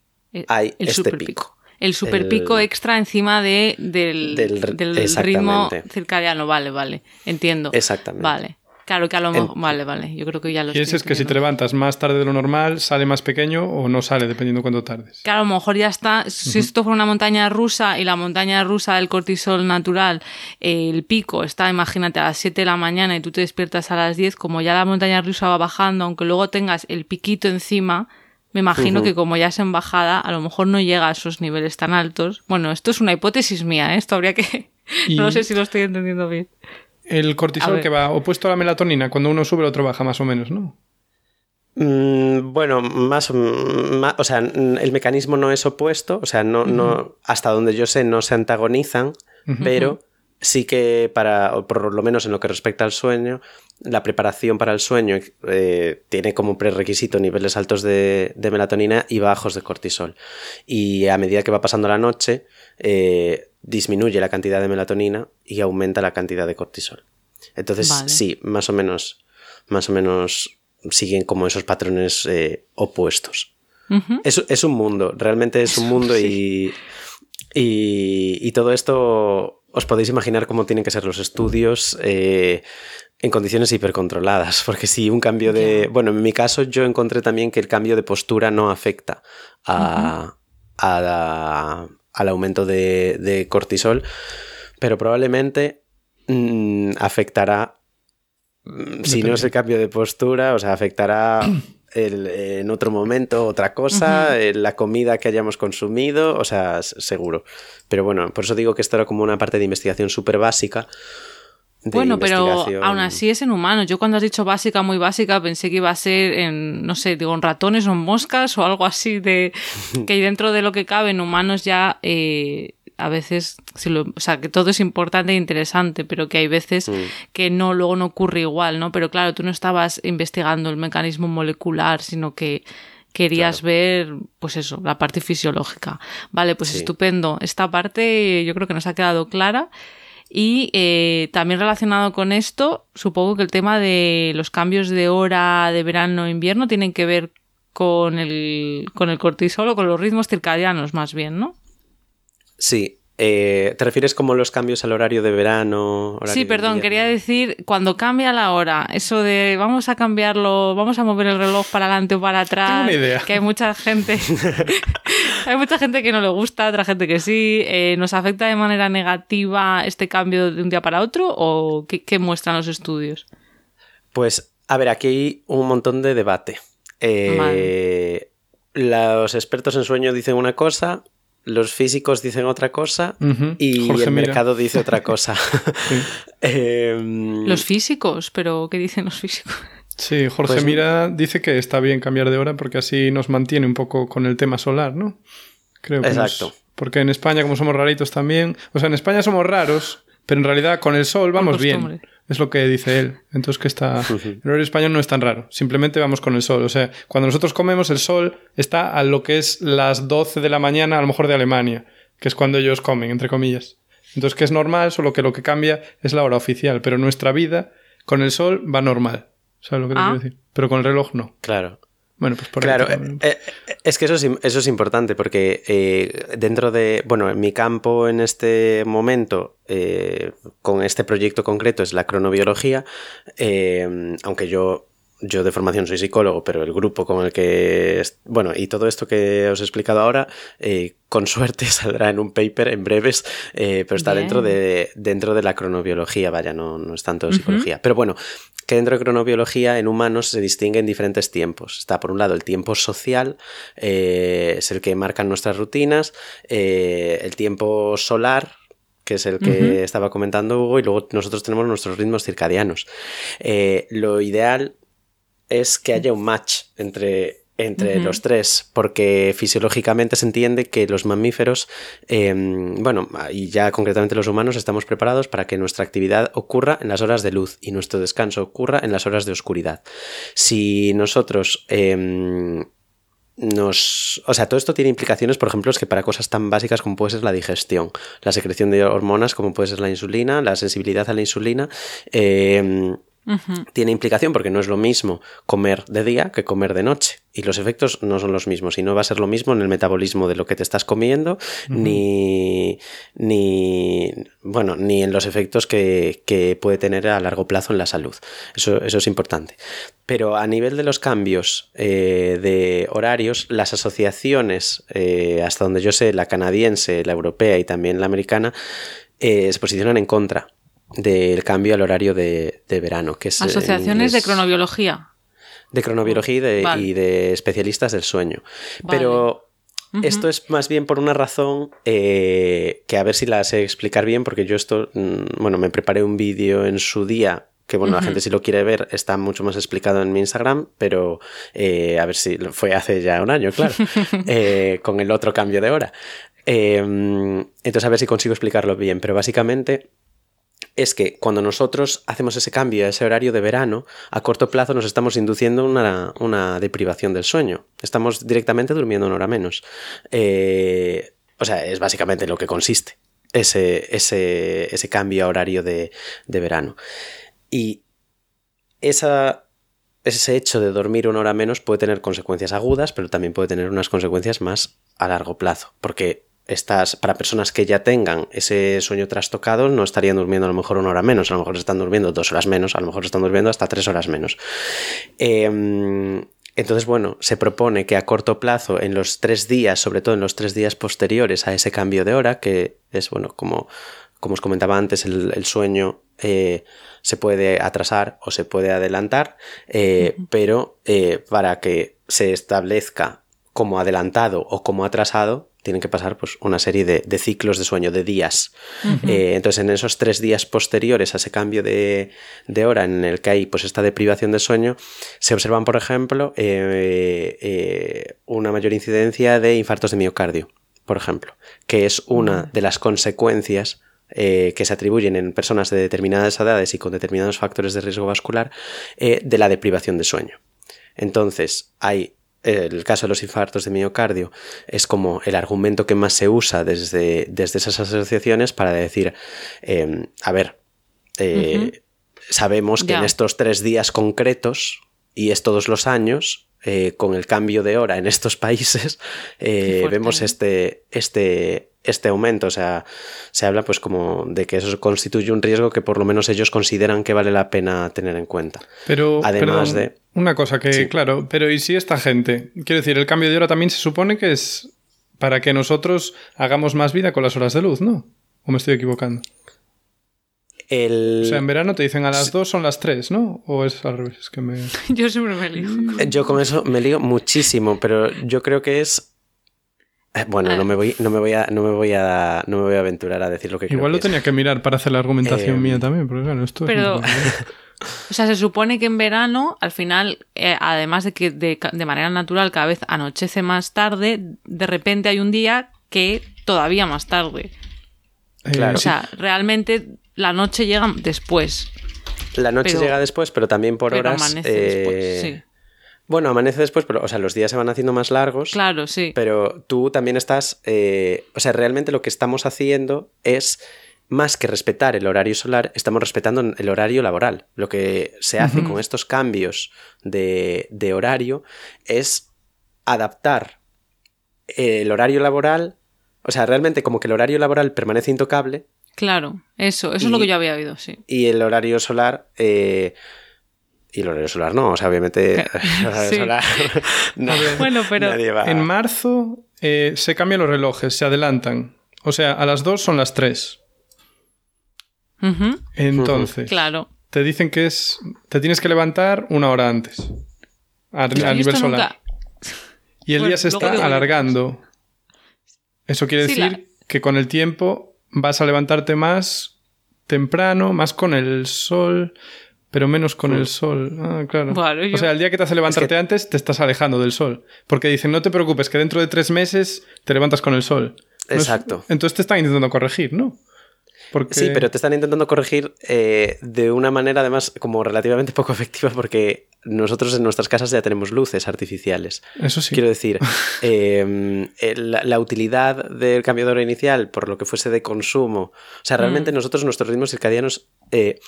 hay el este pico. El superpico El- extra encima de, del, Del- del ritmo circadiano. Vale, vale. Entiendo. Exactamente. Vale. Claro que a lo mejor. Vale, vale. Yo creo que ya lo Y ese estoy es que si te levantas más tarde de lo normal, sale más pequeño o no sale, dependiendo cuánto tardes. Que a lo mejor ya está, si esto fuera una montaña rusa y la montaña rusa del cortisol natural, eh, el pico está, imagínate, a las 7 de la mañana y tú te despiertas a las 10, como ya la montaña rusa va bajando, aunque luego tengas el piquito encima, me imagino que como ya es en bajada, a lo mejor no llega a esos niveles tan altos. Bueno, esto es una hipótesis mía, ¿eh? esto habría que... Y- No sé si lo estoy entendiendo bien. El cortisol que va opuesto a la melatonina, cuando uno sube, el otro baja, más o menos, ¿no? Mm, bueno, más, ma- o sea, el mecanismo no es opuesto, o sea, no, no, hasta donde yo sé no se antagonizan, pero sí que para, o por lo menos en lo que respecta al sueño, la preparación para el sueño eh, tiene como prerequisito niveles altos de, de melatonina y bajos de cortisol. Y a medida que va pasando la noche, eh, disminuye la cantidad de melatonina y aumenta la cantidad de cortisol. Entonces, Vale. sí, más o menos, más o menos siguen como esos patrones eh, opuestos. Ujú. Es, es un mundo, realmente es un mundo y, y, y todo esto os podéis imaginar cómo tienen que ser los estudios eh, en condiciones hipercontroladas, porque si un cambio de... Bueno, en mi caso yo encontré también que el cambio de postura no afecta a, a la- al aumento de, de cortisol, pero probablemente mm, afectará, mm, si no es el cambio de postura, o sea, afectará el- en otro momento otra cosa, eh, la comida que hayamos consumido, o sea, seguro. Pero bueno, por eso digo que esto era como una parte de investigación súper básica. Bueno, pero aún así es en humanos. Yo cuando has dicho básica, muy básica, pensé que iba a ser en, no sé, digo, en ratones o en moscas o algo así de que dentro de lo que cabe en humanos ya eh, a veces, si lo- o sea, que todo es importante e interesante, pero que hay veces Mm. que no, luego no ocurre igual, ¿no? Pero claro, tú no estabas investigando el mecanismo molecular, sino que querías ver, pues eso, la parte fisiológica. Vale, pues Sí. estupendo. Esta parte yo creo que nos ha quedado clara. Y eh, también relacionado con esto, supongo que el tema de los cambios de hora de verano-invierno tienen que ver con el, con el cortisol o con los ritmos circadianos, más bien, ¿no? Sí. eh, ¿Te refieres como los cambios al horario de verano? horario Sí, perdón, quería decir, cuando cambia la hora, eso de vamos a cambiarlo, vamos a mover el reloj para adelante o para atrás, Tengo una idea. que hay mucha gente, hay mucha gente que no le gusta, otra gente que sí, eh, ¿nos afecta de manera negativa este cambio de un día para otro o qué, qué muestran los estudios? Pues, a ver, aquí hay un montón de debate. Eh, Los expertos en sueño dicen una cosa, los físicos dicen otra cosa y Jorge el Mira. mercado dice otra cosa. Em, Los físicos, pero ¿qué dicen los físicos? Sí, Jorge Pues- Mira dice que está bien cambiar de hora porque así nos mantiene un poco con el tema solar, ¿no? Creo que nos- Exacto. porque en España, como somos raritos también, o sea, en España somos raros, pero en realidad con el sol vamos bien. Es lo que dice él. Entonces que está... El horario español no es tan raro. Simplemente vamos con el sol. O sea, cuando nosotros comemos, el sol está a lo que es las 12 de la mañana, a lo mejor de Alemania, que es cuando ellos comen, entre comillas. Entonces que es normal, solo que lo que cambia es la hora oficial. Pero nuestra vida con el sol va normal. ¿Sabes lo que te Ah. quiero decir? Pero con el reloj no. Claro. Bueno, pues por Claro, eh, eh, es que eso es, im- eso es importante porque eh, dentro de, bueno, en mi campo en este momento, eh, con este proyecto concreto es la cronobiología, aunque yo, yo de formación soy psicólogo, pero el grupo con el que, bueno, y todo esto que os he explicado ahora, eh, con suerte saldrá en un paper en breves, eh, pero está Bien. dentro de, dentro de la cronobiología, vaya, no, no es tanto psicología. Pero bueno, que dentro de cronobiología en humanos se distingue en diferentes tiempos. Está por un lado el tiempo social, eh, es el que marcan nuestras rutinas, eh, el tiempo solar, que es el que estaba comentando Hugo, y luego nosotros tenemos nuestros ritmos circadianos. Eh, lo ideal es que haya un match entre entre los tres, porque fisiológicamente se entiende que los mamíferos, em, bueno, y ya concretamente los humanos, estamos preparados para que nuestra actividad ocurra en las horas de luz y nuestro descanso ocurra en las horas de oscuridad. Si nosotros em, nos. O sea, todo esto tiene implicaciones, por ejemplo, es que para cosas tan básicas como puede ser la digestión, la secreción de hormonas, como puede ser la insulina, la sensibilidad a la insulina. Eh, tiene implicación porque no es lo mismo comer de día que comer de noche. Y los efectos no son los mismos. Y no va a ser lo mismo en el metabolismo de lo que te estás comiendo, ni, ni, bueno, ni en los efectos que, puede tener a largo plazo en la salud. Eso, eso es importante. Pero a nivel de los cambios eh, de horarios, las asociaciones, eh, hasta donde yo sé, la canadiense, la europea y también la americana, eh, se posicionan en contra del cambio al horario de, verano. Que es Asociaciones de cronobiología. De cronobiología y de, especialistas del sueño. Pero esto es más bien por una razón eh, que a ver si la sé explicar bien, porque yo esto, mm, bueno, me preparé un vídeo en su día que bueno, la gente si lo quiere ver está mucho más explicado en mi Instagram, pero eh, a ver si fue hace ya un año, claro, eh, con el otro cambio de hora. entonces a ver si consigo explicarlo bien, pero básicamente es que cuando nosotros hacemos ese cambio a ese horario de verano, a corto plazo nos estamos induciendo una, deprivación del sueño. Estamos directamente durmiendo una hora menos. Eh, o sea, es básicamente lo que consiste ese, ese, ese cambio a horario de, de verano. Y esa, ese hecho de dormir una hora menos puede tener consecuencias agudas, pero también puede tener unas consecuencias más a largo plazo, porque estas, para personas que ya tengan ese sueño trastocado, no estarían durmiendo a lo mejor una hora menos, a lo mejor están durmiendo dos horas menos, a lo mejor están durmiendo hasta tres horas menos. Em, entonces, bueno, se propone que a corto plazo, en los tres días, sobre todo en los tres días posteriores a ese cambio de hora, que es, bueno, como, como os comentaba antes, el, sueño eh, se puede atrasar o se puede adelantar, eh, pero eh, para que se establezca como adelantado o como atrasado, tienen que pasar pues, una serie de, ciclos de sueño, de días. Eh, entonces, en esos tres días posteriores a ese cambio de, hora en el que hay pues, esta deprivación de sueño, se observan, por ejemplo, eh, eh, una mayor incidencia de infartos de miocardio, por ejemplo, que es una de las consecuencias que se atribuyen en personas de determinadas edades y con determinados factores de riesgo vascular de la deprivación de sueño. Entonces, hay el caso de los infartos de miocardio es como el argumento que más se usa desde, desde esas asociaciones para decir, em, a ver, eh, sabemos que en estos tres días concretos, y es todos los años, eh, con el cambio de hora en estos países, eh, vemos este, este, este aumento. O sea, se habla pues como de que eso constituye un riesgo que por lo menos ellos consideran que vale la pena tener en cuenta. Pero, además de... Una cosa que, claro, pero ¿y si esta gente? Quiero decir, el cambio de hora también se supone que es para que nosotros hagamos más vida con las horas de luz, ¿no? ¿O me estoy equivocando? El... O sea, en verano te dicen a las dos son las tres, ¿no? ¿O es al revés? que me... yo siempre me lío. Yo con eso me lío muchísimo, pero yo creo que es eh, bueno, no me voy, no me voy a, no me voy a, no me voy a aventurar a decir lo que Igual lo tenía que mirar para hacer la argumentación mía em, también, porque claro, esto Pero, o sea, se supone que en verano, al final, eh, además de que de, manera natural cada vez anochece más tarde, de repente hay un día que todavía más tarde. Eh, claro. O sea, realmente la noche llega después. La noche llega después, pero también por horas. Amanece después, sí. Bueno, amanece después, pero, o sea, los días se van haciendo más largos. Claro, sí. Pero tú también estás, eh, o sea, realmente lo que estamos haciendo es, más que respetar el horario solar, estamos respetando el horario laboral. Lo que se hace con estos cambios de, de horario es adaptar el horario laboral, o sea, realmente como que el horario laboral permanece intocable. Claro, eso, eso es lo que yo había oído, sí. Y el horario solar... Eh, y el horario solar no, o sea, obviamente el horario solar no, bueno, pero en marzo eh, se cambian los relojes, se adelantan. O sea, a las 2 son las 3. Entonces, claro. te dicen que es te tienes que levantar una hora antes a, nivel solar. Y el día se está alargando. Eso quiere decir que con el tiempo vas a levantarte más temprano, más con el sol, pero menos con el sol. Ah, claro. O sea, el día que te hace levantarte antes, te estás alejando del sol. Porque dicen, no te preocupes, que dentro de tres meses te levantas con el sol. Exacto. Entonces te están intentando corregir, ¿no? Sí, pero te están intentando corregir eh, de una manera además como relativamente poco efectiva porque nosotros en nuestras casas ya tenemos luces artificiales. Eso sí. Quiero decir, em, la, utilidad del cambio de hora inicial por lo que fuese de consumo. O sea, realmente mm. nosotros, nuestros ritmos circadianos, eh,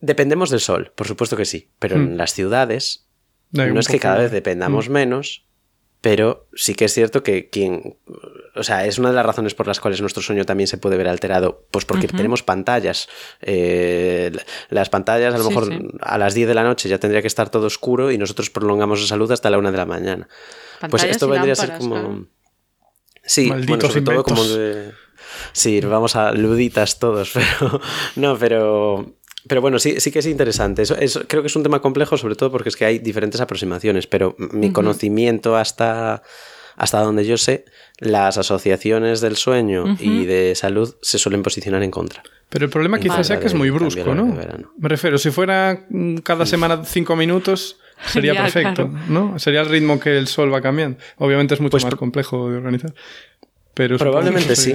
dependemos del sol, por supuesto que sí, pero en mm. las ciudades no, es que cada vez dependamos mm. menos, pero sí que es cierto que quien. O sea, es una de las razones por las cuales nuestro sueño también se puede ver alterado. Pues porque tenemos pantallas. Eh, las pantallas, a lo mejor a las 10 de la noche ya tendría que estar todo oscuro y nosotros prolongamos la salud hasta la 1 de la mañana. pues esto vendría a ser como. Sí, bueno, sobre todo como de. Sí, vamos a luditas todos, pero. No, pero. Pero bueno, sí, sí que es interesante. Eso, creo que es un tema complejo, sobre todo porque es que hay diferentes aproximaciones, pero mi conocimiento hasta, hasta donde yo sé, las asociaciones del sueño y de salud se suelen posicionar en contra. Pero el problema quizás sea que es muy brusco, ¿no? Me refiero, si fuera cada semana cinco minutos, sería perfecto, ¿no? Sería el ritmo que el sol va cambiando. Obviamente es mucho pues más complejo de organizar. Pero probablemente sí.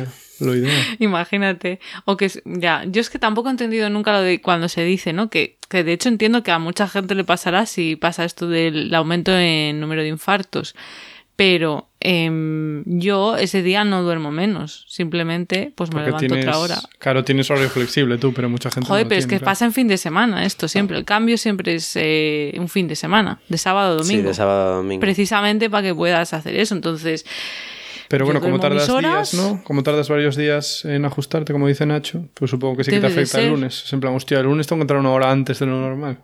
Imagínate. O que ya, yo es que tampoco he entendido nunca lo de cuando se dice, ¿no? Que, que de hecho entiendo que a mucha gente le pasará si pasa esto del aumento en número de infartos. Pero em, yo ese día no duermo menos. Simplemente pues me levanto otra hora. Claro, tienes horario flexible tú, pero mucha gente Joder, pero es que pasa en fin de semana esto siempre. El cambio siempre es eh, un fin de semana, de sábado a domingo. Sí, de sábado a domingo. Precisamente para que puedas hacer eso. Entonces, pero bueno, como tardas días, ¿no? Como tardas varios días en ajustarte, como dice Nacho, pues supongo que sí que te afecta el lunes. Es en plan, hostia, el lunes tengo que entrar una hora antes de lo normal.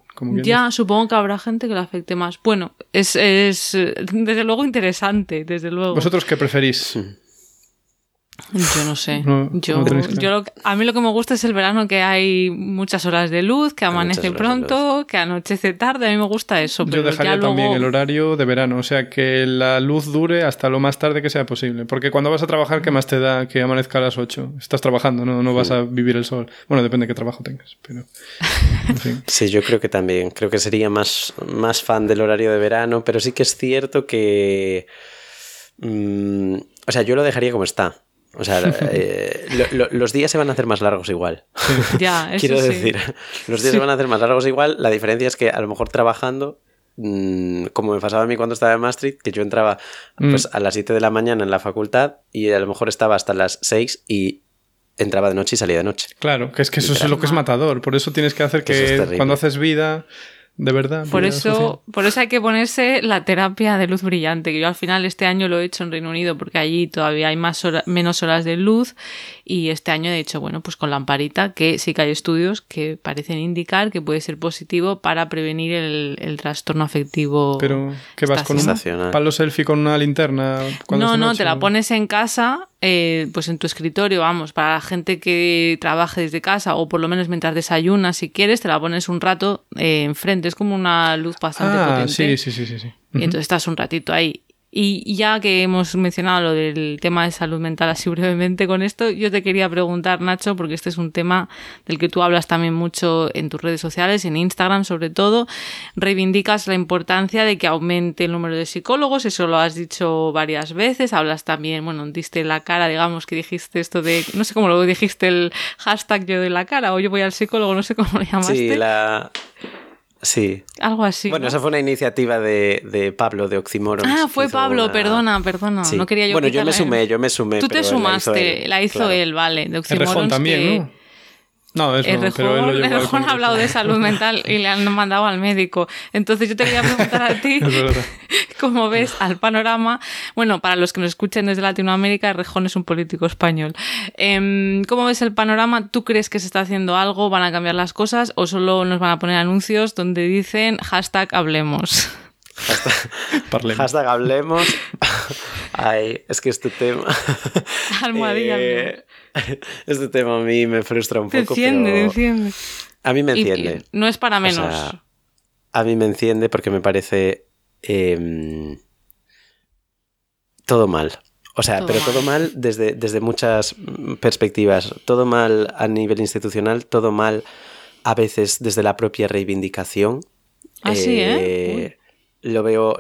ya, supongo que habrá gente que le afecte más. Bueno, es, es desde luego interesante, desde luego. ¿Vosotros qué preferís? Yo no sé. yo, yo a mí lo que me gusta es el verano, que hay muchas horas de luz, que amanece pronto, que anochece tarde. A mí me gusta eso. yo dejaría también el horario de verano, o sea, que la luz dure hasta lo más tarde que sea posible. Porque cuando vas a trabajar, ¿qué más te da que amanezca a las 8? Estás trabajando, no, no vas a vivir el sol. Bueno, depende de qué trabajo tengas, pero. Sí, yo creo que también. Creo que sería más, más fan del horario de verano, pero sí que es cierto que. Mm, o sea, yo lo dejaría como está. O sea, eh, los días se van a hacer más largos igual. Ya, eso Quiero decir, los días se van a hacer más largos igual. La diferencia es que a lo mejor trabajando, mm, como me pasaba a mí cuando estaba en Maastricht, que yo entraba mm. pues, a las 7 de la mañana en la facultad y a lo mejor estaba hasta las 6 y entraba de noche y salía de noche. Claro, que es que eso es lo que es matador. Por eso tienes que hacer que cuando haces vida de verdad. Por eso, por eso hay que ponerse la terapia de luz brillante, que yo al final este año lo he hecho en Reino Unido porque allí todavía hay más menos horas de luz y este año he hecho, bueno, pues con lamparita, que sí que hay estudios que parecen indicar que puede ser positivo para prevenir el, trastorno afectivo. Pero, ¿qué vas con un palo selfie con una linterna? No, no, te la pones en casa eh, pues en tu escritorio, vamos, para la gente que trabaje desde casa o por lo menos mientras desayunas, si quieres, te la pones un rato eh, enfrente. Es como una luz bastante ah, potente. Sí, sí, sí, sí. Y entonces estás un ratito ahí. Y ya que hemos mencionado lo del tema de salud mental así brevemente con esto, yo te quería preguntar, Nacho, porque este es un tema del que tú hablas también mucho en tus redes sociales, en Instagram sobre todo, reivindicas la importancia de que aumente el número de psicólogos, eso lo has dicho varias veces, hablas también, bueno, diste la cara, digamos, que dijiste esto de, no sé cómo lo dijiste, el hashtag yo doy la cara o yo voy al psicólogo, no sé cómo lo llamaste. Sí, la... Sí. Algo así. Bueno, esa fue una iniciativa de, Pablo, de Oxymoron. Ah, fue Pablo, perdona, perdona. No quería yo Bueno, yo me sumé, yo me sumé. Tú te sumaste, la hizo él, vale. De Oxymoron. también, ¿no? No, es el pero él ha hablado de salud mental y le han mandado al médico. Entonces yo te quería preguntar a ti cómo ves al panorama. Bueno, para los que nos escuchen desde Latinoamérica, Rejón es un político español. Em, ¿Cómo ves el panorama? ¿Tú crees que se está haciendo algo? ¿Van a cambiar las cosas? ¿O solo nos van a poner anuncios donde dicen hashtag hablemos? Hashtag, hablemos. Ay, es que este tema. Almohadilla. Eh, este tema a mí me frustra un poco. Enciende, enciende. A mí me enciende. no es para menos. a mí me enciende porque me parece. Em, todo mal. O sea, pero todo mal desde, desde muchas perspectivas. Todo mal a nivel institucional, todo mal a veces desde la propia reivindicación. Así, ¿eh? ¿eh? Lo veo,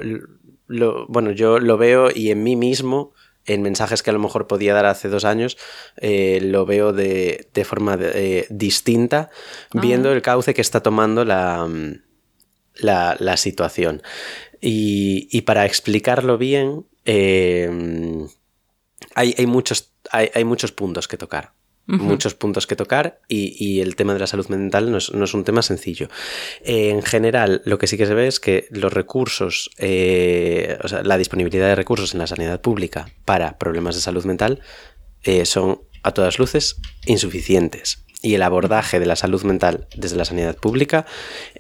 lo, bueno, yo lo veo y en mí mismo, en mensajes que a lo mejor podía dar hace dos años, eh, lo veo de, de forma eh, distinta, ah. viendo el cauce que está tomando la, la, la situación. Y, y, para explicarlo bien, hay, hay, muchos, hay, hay muchos puntos que tocar muchos puntos que tocar y, el tema de la salud mental no es, un tema sencillo. en general, lo que sí que se ve es que los recursos, eh, o sea, la disponibilidad de recursos en la sanidad pública para problemas de salud mental eh, son a todas luces insuficientes. Y el abordaje de la salud mental desde la sanidad pública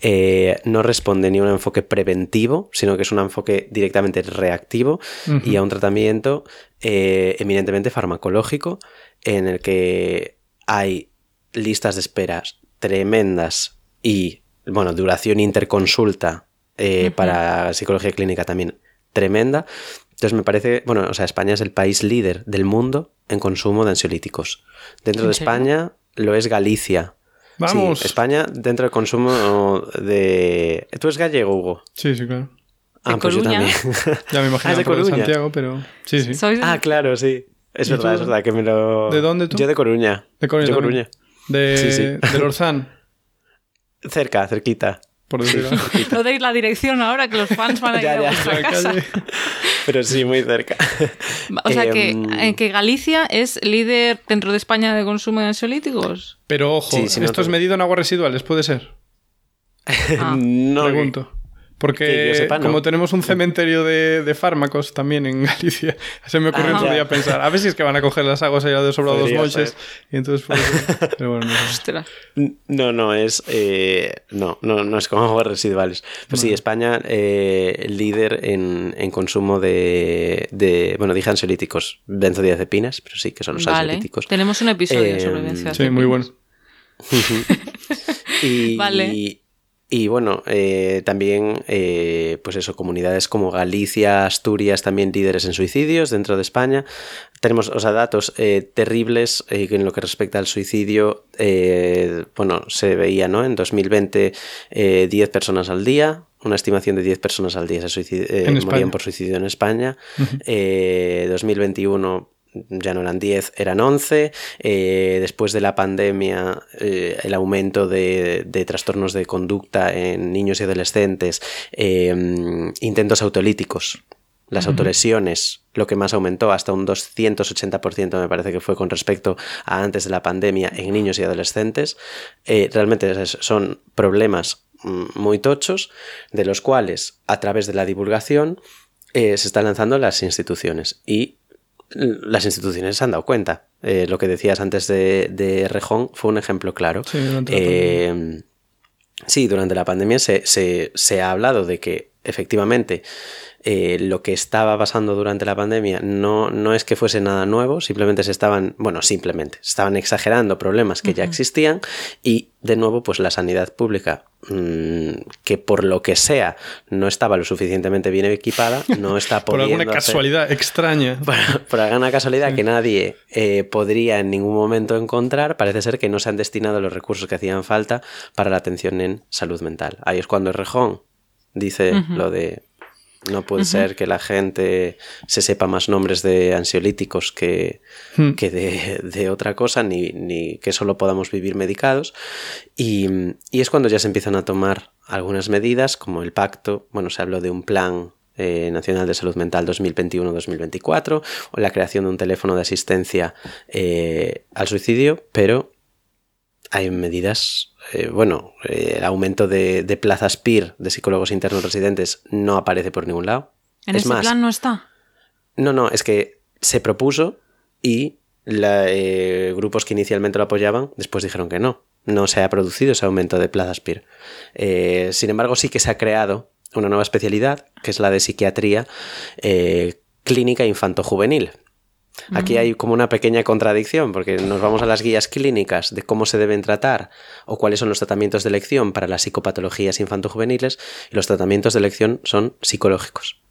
eh, no responde ni a un enfoque preventivo, sino que es un enfoque directamente reactivo y a un tratamiento eminentemente farmacológico en el que hay listas de esperas tremendas y, bueno, duración interconsulta eh, para psicología clínica también tremenda. Entonces me parece, bueno, o sea, España es el país líder del mundo en consumo de ansiolíticos. Dentro de España lo es Galicia. Vamos. España dentro del consumo de... ¿Tú eres gallego, Hugo? Sí, sí, claro. Ah, pues yo también. ya me imagino ah, de Santiago, pero sí, sí. Ah, claro, sí. Es verdad, es verdad que me lo. ¿De dónde tú? Yo de Coruña. De Coruña. De Coruña. De, sí, sí. de Lorzán. Cerca, cerquita. Por decirlo. no deis la dirección ahora que los fans van a ir a vuestra casa. Pero sí, muy cerca. O sea, que, eh, que Galicia es líder dentro de España de consumo de ansiolíticos. Pero ojo, ¿esto es medido en aguas residuales? ¿Puede ser? Ah. no. Pregunto. Porque como tenemos un cementerio de, fármacos también en Galicia, se me ocurrió otro día pensar, a ver si es que van a coger las aguas allá de sobrados moches. Y entonces, Pero bueno, no, no, no, es. Eh, no, no, no es como aguas residuales. Pues sí, España, eh, líder en, en consumo de, de, Bueno, dije ansiolíticos, benzodiazepinas, pero sí, que son los ansiolíticos. Tenemos un episodio sobre eh, benzodiazepinas. Sí, muy bueno. y, vale. Y bueno, eh, también, eh, pues eso, comunidades como Galicia, Asturias, también líderes en suicidios dentro de España. Tenemos, o sea, datos eh, terribles en lo que respecta al suicidio. bueno, se veía, ¿no? En 2020, 10 personas al día, una estimación de 10 personas al día se morían por suicidio en España. 2021 ya no eran 10, eran 11. Eh, después de la pandemia, eh, el aumento de, trastornos de conducta en niños y adolescentes, em, intentos autolíticos, las autolesiones, lo que más aumentó hasta un 280% me parece que fue con respecto a antes de la pandemia en niños y adolescentes. Eh, realmente son problemas mm, muy tochos, de los cuales a través de la divulgación se están lanzando las instituciones y las instituciones se han dado cuenta. Eh, lo que decías antes de, Rejón fue un ejemplo claro. Sí, durante la pandemia. Eh, sí, durante la pandemia se, se, ha hablado de que efectivamente eh, lo que estaba pasando durante la pandemia no, no es que fuese nada nuevo, simplemente se estaban, bueno, simplemente, estaban exagerando problemas que ya existían y de nuevo pues la sanidad pública mm, que por lo que sea no estaba lo suficientemente bien equipada, no está Por alguna casualidad extraña. Por, alguna casualidad que nadie eh, podría en ningún momento encontrar, parece ser que no se han destinado los recursos que hacían falta para la atención en salud mental. Ahí es cuando Rejón dice lo de no puede ser que la gente se sepa más nombres de ansiolíticos que, hmm. que de, otra cosa, ni, ni, que solo podamos vivir medicados. Y, y, es cuando ya se empiezan a tomar algunas medidas, como el pacto, bueno, se habló de un plan eh, nacional de Salud Mental 2021-2024, o la creación de un teléfono de asistencia eh, al suicidio, pero hay medidas eh, bueno, eh, el aumento de, plazas PIR de psicólogos internos residentes no aparece por ningún lado. ¿En ese plan no está? No, no, es que se propuso y eh, grupos que inicialmente lo apoyaban después dijeron que no. No se ha producido ese aumento de plazas PIR. sin embargo, sí que se ha creado una nueva especialidad, que es la de psiquiatría clínica infanto-juvenil. Aquí hay como una pequeña contradicción, porque nos vamos a las guías clínicas de cómo se deben tratar o cuáles son los tratamientos de elección para las psicopatologías infantojuveniles y los tratamientos de elección son psicológicos.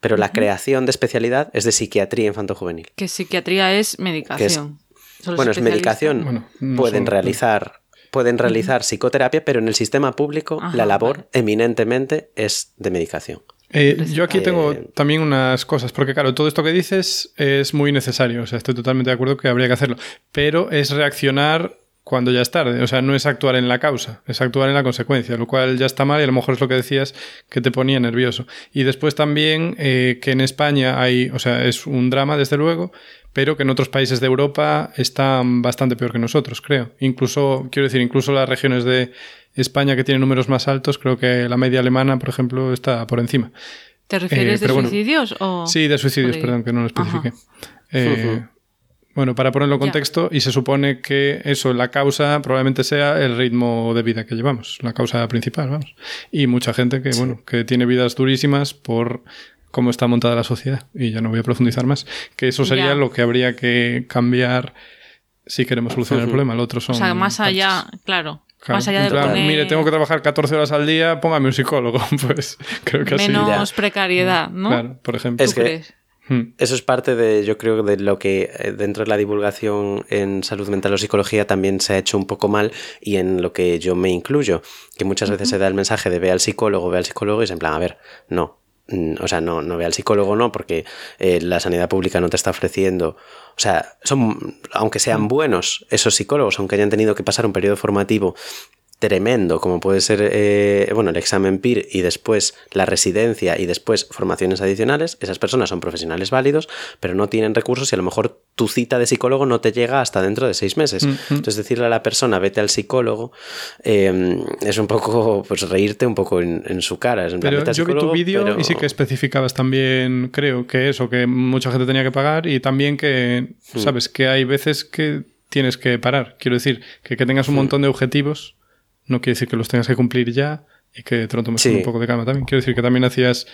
Pero la creación de especialidad es de psiquiatría infantojuvenil. Que psiquiatría es medicación. bueno, es medicación. Pueden realizar pueden realizar psicoterapia, pero en el sistema público la labor eminentemente es de medicación. Eh, yo aquí tengo eh, también unas cosas, porque claro, todo esto que dices es muy necesario, o sea, estoy totalmente de acuerdo que habría que hacerlo, pero es reaccionar cuando ya es tarde. O sea, no es actuar en la causa, es actuar en la consecuencia, lo cual ya está mal y a lo mejor es lo que decías que te ponía nervioso. Y después también eh, que en España hay, o sea, es un drama desde luego, pero que en otros países de Europa están bastante peor que nosotros, creo. Incluso, quiero decir, incluso las regiones de España que tienen números más altos, creo que la media alemana, por ejemplo, está por encima. ¿Te refieres eh, de suicidios o...? Sí, de suicidios, perdón, que no lo especifique. Eh, bueno, para ponerlo en contexto, y se supone que eso, la causa probablemente sea el ritmo de vida que llevamos, la causa principal, vamos. Y mucha gente que, bueno, que tiene vidas durísimas por cómo está montada la sociedad. Y ya no voy a profundizar más. Que eso sería lo que habría que cambiar si queremos solucionar el problema. El otro son. O sea, más allá, claro. Más allá de poner... Mire, tengo que trabajar 14 horas al día, póngame un psicólogo. Pues creo que Menos precariedad, ¿no? Claro, por ejemplo. Es que Hmm. Eso es parte de, yo creo, de lo que eh, dentro de la divulgación en salud mental o psicología también se ha hecho un poco mal y en lo que yo me incluyo, que muchas veces se da el mensaje de ve al psicólogo, ve al psicólogo y es en plan, a ver, no, o sea, no, no ve al psicólogo, no, porque eh, la sanidad pública no te está ofreciendo. O sea, son, aunque sean hmm. buenos esos psicólogos, aunque hayan tenido que pasar un periodo formativo tremendo, como puede ser eh, bueno, el examen PIR y después la residencia y después formaciones adicionales, esas personas son profesionales válidos, pero no tienen recursos y a lo mejor tu cita de psicólogo no te llega hasta dentro de seis meses. Entonces decirle a la persona, vete al psicólogo, em, es un poco, pues reírte un poco en, su cara. pero yo vi tu vídeo y sí que especificabas también, creo, que eso, que mucha gente tenía que pagar y también que, mm. sabes, que hay veces que tienes que parar. Quiero decir, que, que tengas un mm. montón de objetivos no quiere decir que los tengas que cumplir ya y que te lo tomes un poco de calma también. Quiero decir que también hacías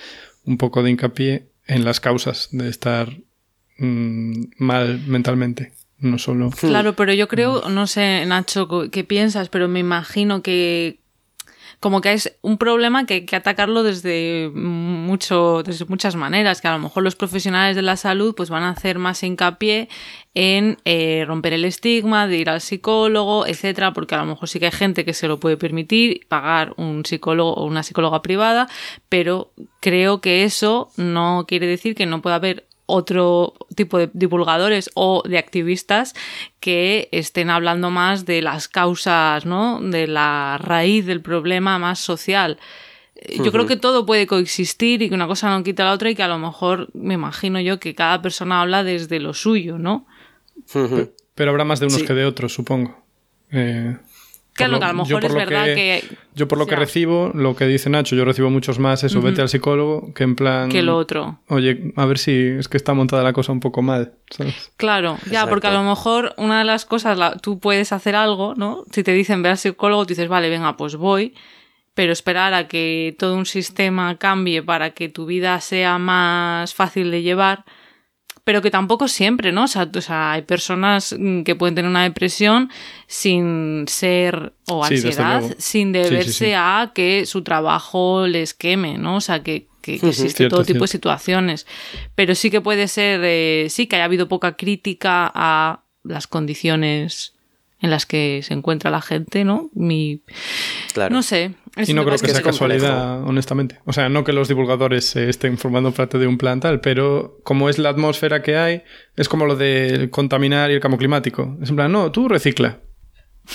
un poco de hincapié en las causas de estar mm, mal mentalmente. No solo. Claro, pero yo creo, no sé, Nacho, qué piensas, pero me imagino que como que es un problema que hay que atacarlo desde mucho, desde muchas maneras, que a lo mejor los profesionales de la salud pues van a hacer más hincapié en eh, romper el estigma, de ir al psicólogo, etcétera, porque a lo mejor sí que hay gente que se lo puede permitir pagar un psicólogo o una psicóloga privada, pero creo que eso no quiere decir que no pueda haber otro tipo de divulgadores o de activistas que estén hablando más de las causas, ¿no? De la raíz del problema más social. Yo creo que todo puede coexistir y que una cosa no quita la otra y que a lo mejor me imagino yo que cada persona habla desde lo suyo, ¿no? Pero, habrá más de unos que de otros, supongo. Eh, Claro, que a lo mejor es verdad que, Yo por lo que recibo, lo que dice Nacho, yo recibo muchos más eso, vete al psicólogo, que en plan... Que lo otro. Oye, a ver si es que está montada la cosa un poco mal, ¿sabes? Claro, ya, porque a lo mejor una de las cosas, tú puedes hacer algo, ¿no? Si te dicen ve al psicólogo, tú dices, vale, venga, pues voy, pero esperar a que todo un sistema cambie para que tu vida sea más fácil de llevar pero que tampoco siempre, ¿no? O sea, hay personas mm, que pueden tener una depresión sin ser, o ansiedad, sin deberse a que su trabajo les queme, ¿no? O sea, que, que, existe todo tipo de situaciones. Pero sí que puede ser, eh, sí que haya habido poca crítica a las condiciones en las que se encuentra la gente, ¿no? Mi... Claro. No sé. Y no creo que, sea casualidad, honestamente. O sea, no que los divulgadores se estén formando parte de un plan tal, pero como es la atmósfera que hay, es como lo de contaminar y el cambio climático. Es en plan, no, tú recicla.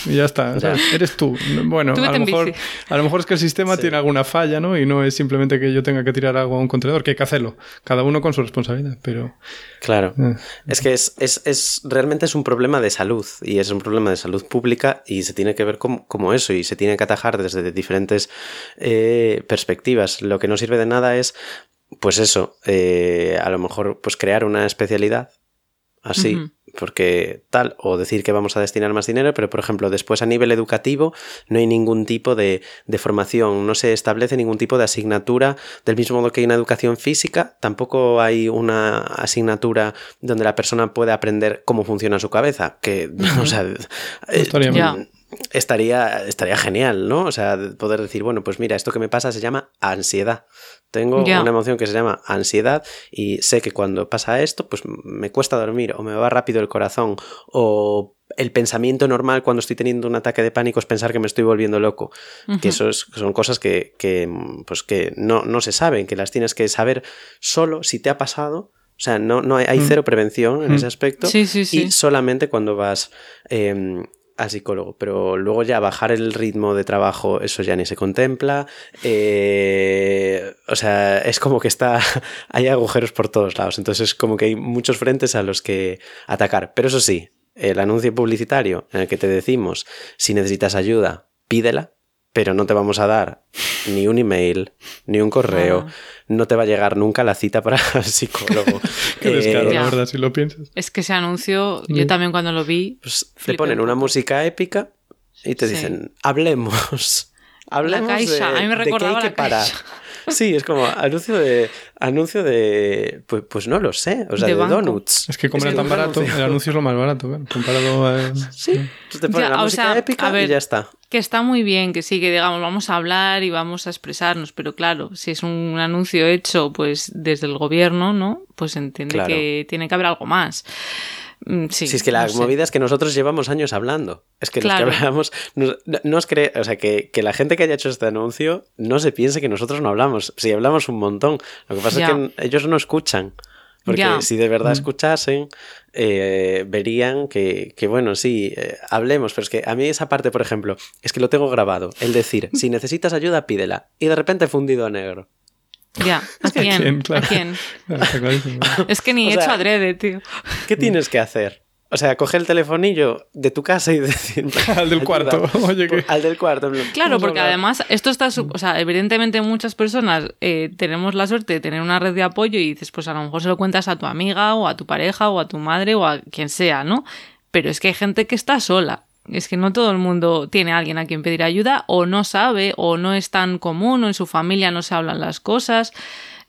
Y ya está, eres tú. Bueno, a, lo mejor, a lo mejor es que el sistema tiene alguna falla, ¿no? Y no es simplemente que yo tenga que tirar agua a un contenedor, que hay que hacerlo. Cada uno con su responsabilidad, pero... Claro. Eh. Es que es, es, es, realmente es un problema de salud y es un problema de salud pública y se tiene que ver como, como eso y se tiene que atajar desde diferentes eh, perspectivas. Lo que no sirve de nada es, pues eso, eh, a lo mejor pues crear una especialidad así porque tal, o decir que vamos a destinar más dinero, pero por ejemplo, después a nivel educativo no hay ningún tipo de, de, formación, no se establece ningún tipo de asignatura, del mismo modo que hay una educación física, tampoco hay una asignatura donde la persona puede aprender cómo funciona su cabeza, que, o sea, eh, estaría, estaría genial, ¿no? O sea, poder decir, bueno, pues mira, esto que me pasa se llama ansiedad. Tengo una emoción que se llama ansiedad y sé que cuando pasa esto, pues me cuesta dormir o me va rápido el corazón o el pensamiento normal cuando estoy teniendo un ataque de pánico es pensar que me estoy volviendo loco. Que eso son cosas que, pues que no, no, se saben, que las tienes que saber solo si te ha pasado. O sea, no, no hay, hay cero prevención en ese aspecto. Sí, sí, sí. Y solamente cuando vas em, psicólogo, pero luego ya bajar el ritmo de trabajo, eso ya ni se contempla. Eh, o sea, es como que está, hay agujeros por todos lados, entonces es como que hay muchos frentes a los que atacar. Pero eso sí, el anuncio publicitario en el que te decimos, si necesitas ayuda, pídela, pero no te vamos a dar ni un email, ni un correo, ah. no te va a llegar nunca la cita para el psicólogo. Qué descaro, la verdad, si lo piensas. Es que ese anuncio, yo también cuando lo vi... Pues te ponen una música épica y te dicen, hablemos. Hablemos la caixa. a mí me recordaba la caixa. Sí, es como anuncio de. Anuncio de. Pues, pues no lo sé. O sea, de, donuts. Es que como era tan barato, el anuncio es lo más barato, comparado a. Sí, te ponen la música épica y ya está. Que está muy bien, que sí, que digamos, vamos a hablar y vamos a expresarnos, pero claro, si es un anuncio hecho pues desde el gobierno, ¿no? Pues entiende que tiene que haber algo más. Mm, sí, si es que la movida es que nosotros llevamos años hablando. Es que los que hablamos. No, os cree, o sea, que, la gente que haya hecho este anuncio no se piense que nosotros no hablamos. Si hablamos un montón. Lo que pasa es que ellos no escuchan. Porque si de verdad mm. escuchasen, eh, verían que, bueno, sí, eh, hablemos, pero es que a mí esa parte, por ejemplo, es que lo tengo grabado. El decir, si necesitas ayuda, pídela. Y de repente fundido a negro. Ya, ¿a quién? ¿A quién? es que ni he hecho adrede, tío. ¿Qué tienes que hacer? O sea, coge el telefonillo de tu casa y decir... al del cuarto. Oye, Al del cuarto. Claro, porque además esto está... O sea, evidentemente muchas personas eh, tenemos la suerte de tener una red de apoyo y dices, pues a lo mejor se lo cuentas a tu amiga o a tu pareja o a tu madre o a quien sea, ¿no? Pero es que hay gente que está sola es que no todo el mundo tiene a alguien a quien pedir ayuda o no sabe o no es tan común o en su familia no se hablan las cosas.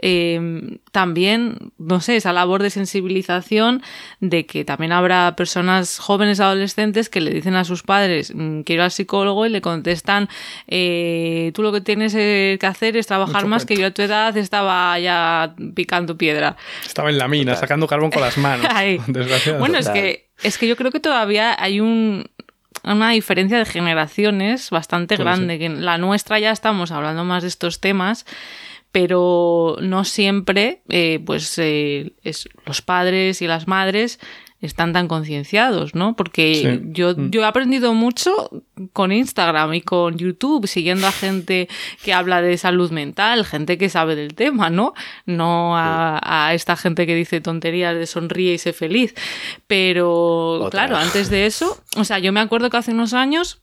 Em, también, no sé, esa labor de sensibilización de que también habrá personas jóvenes adolescentes que le dicen a sus padres mm, quiero al psicólogo y le contestan eh, tú lo que tienes que hacer es trabajar más que yo a tu edad estaba ya picando piedra. Estaba en la mina, sacando carbón con las manos. bueno, es que, es que yo creo que todavía hay un, una diferencia de generaciones bastante grande. Que en la nuestra ya estamos hablando más de estos temas, pero no siempre, eh, pues, eh, es, los padres y las madres están tan concienciados, ¿no? Porque yo, mm. yo he aprendido mucho con Instagram y con YouTube, siguiendo a gente que habla de salud mental, gente que sabe del tema, ¿no? No a, esta gente que dice tonterías de sonríe y sé feliz. Pero, claro, antes de eso, o sea, yo me acuerdo que hace unos años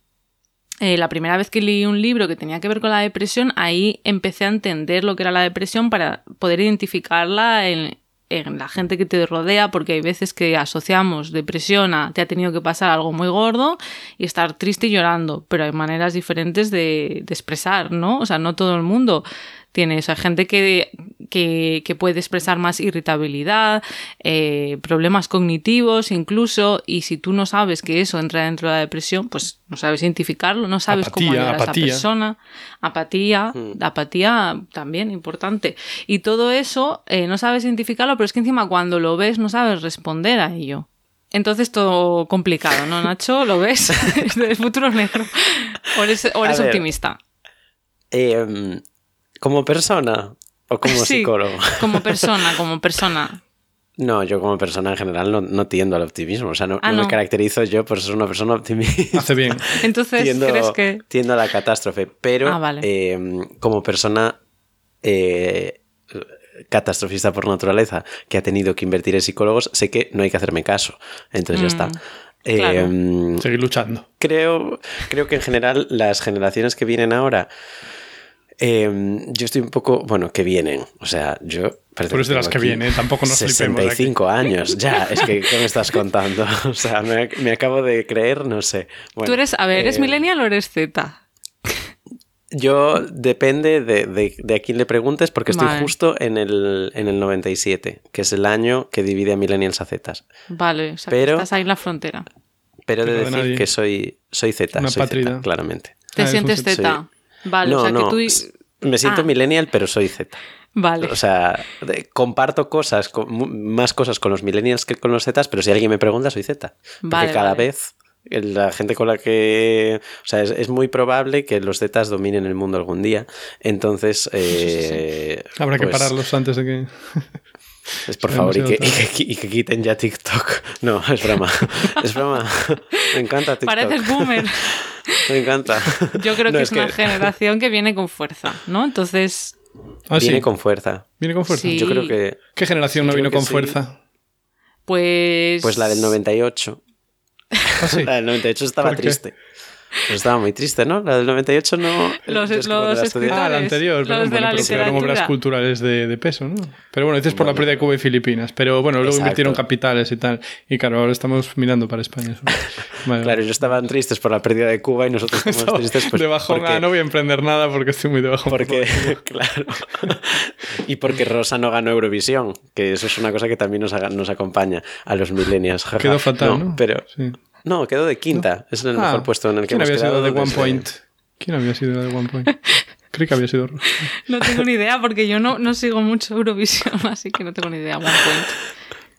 eh, la primera vez que leí un libro que tenía que ver con la depresión, ahí empecé a entender lo que era la depresión para poder identificarla en, en la gente que te rodea, porque hay veces que asociamos depresión a te ha tenido que pasar algo muy gordo y estar triste y llorando, pero hay maneras diferentes de, de expresar, ¿no? O sea, no todo el mundo tiene eso. Hay gente que, que, puede expresar más irritabilidad, eh, problemas cognitivos incluso, y si tú no sabes que eso entra dentro de la depresión, pues no sabes identificarlo, no sabes cómo ayudar a esa persona. Apatía, mm. apatía también importante. Y todo eso eh, no sabes identificarlo, pero es que encima cuando lo ves no sabes responder a ello. Entonces todo complicado, ¿no, Nacho? ¿Lo ves? el futuro negro. ¿O eres, optimista? Eh, ¿Como persona o como psicólogo? Como persona, como persona. No, yo como persona en general no, tiendo al optimismo. O sea, no, ah, me caracterizo yo por ser una persona optimista. Hace bien. Entonces, ¿crees que...? Tiendo a la catástrofe. Pero ah, em, como persona eh, catastrofista por naturaleza que ha tenido que invertir en psicólogos, sé que no hay que hacerme caso. Entonces ya está. Mm, em, Seguir luchando. Creo, creo que en general las generaciones que vienen ahora Em, yo estoy un poco, bueno, que vienen. O sea, yo. Pero es de las que vienen, tampoco nos 65 años, ya. Es que, ¿qué me estás contando? O sea, me, acabo de creer, no sé. Tú eres, a ver, ¿eres eh, millennial o eres Z? Yo depende de, de, a quién le preguntes, porque estoy justo en el, en el 97, que es el año que divide a millennials a Z. Vale, o sea, pero, estás ahí en la frontera. Pero de decir que soy, soy Z, soy Z, claramente. ¿Te ah, sientes Z? Vale, o sea que tú. Me siento ah. millennial, pero soy Z. Vale. O sea, comparto cosas, más cosas con los millennials que con los Z, pero si alguien me pregunta, soy Z. Porque cada vez la gente con la que... O sea, es, muy probable que los Zetas dominen el mundo algún día. Entonces... Eh, Habrá que pues pararlos antes de que... Es por favor, y que, y, que, quiten ya TikTok. No, es broma. Es broma. Me encanta TikTok. Pareces boomer. Me encanta. Yo creo que es, una generación que viene con fuerza, ¿no? Entonces. Ah, viene con fuerza. Viene con fuerza. Yo creo que. ¿Qué generación no vino con fuerza? Pues. Pues la del 98. ¿Ah, la del 98 estaba triste. Pues estaba muy triste, ¿no? La del 98 no... Los, los Ah, la anterior, pero, los de la pero eran obras culturales de, de, peso, ¿no? Pero bueno, dices por la pérdida de Cuba y Filipinas. Pero bueno, luego invirtieron capitales y tal. Y claro, ahora estamos mirando para España. claro, ellos estaban tristes por la pérdida de Cuba y nosotros estamos tristes pues, de bajón. Ah, no voy a emprender nada porque estoy muy de bajón. Porque, claro. y porque Rosa no ganó Eurovisión, que eso es una cosa que también nos, nos acompaña a los millennials. Quedó fatal, ¿no? Pero... Sí. No, quedó de quinta. Es el mejor ah, puesto en el que ¿quién hemos había sido de One Point? ¿Quién había sido de One Point? Creo que había sido No tengo ni idea porque yo no, no sigo mucho Eurovisión, así que no tengo ni idea. One Point.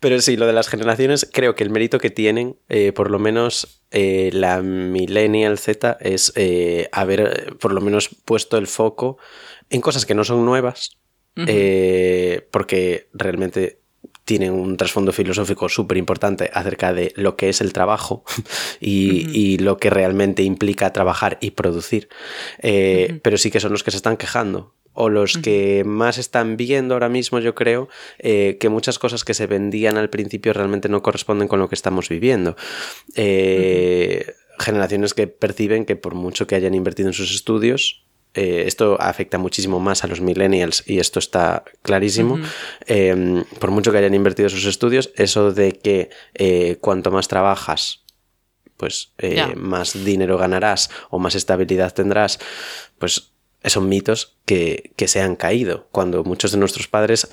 Pero sí, lo de las generaciones, creo que el mérito que tienen, eh, por lo menos eh, la Millennial Z, es eh, haber por lo menos puesto el foco en cosas que no son nuevas, porque realmente tienen un trasfondo filosófico súper importante acerca de lo que es el trabajo y, lo que realmente implica trabajar y producir. Eh, pero sí que son los que se están quejando. O los que más están viendo ahora mismo, yo creo, eh, que muchas cosas que se vendían al principio realmente no corresponden con lo que estamos viviendo. Eh, generaciones que perciben que por mucho que hayan invertido en sus estudios, eh, esto afecta muchísimo más a los millennials y esto está clarísimo. Em, por mucho que hayan invertido sus estudios, eso de que eh, cuanto más trabajas, pues eh, más dinero ganarás o más estabilidad tendrás, pues son mitos que, que se han caído. Cuando muchos de nuestros padres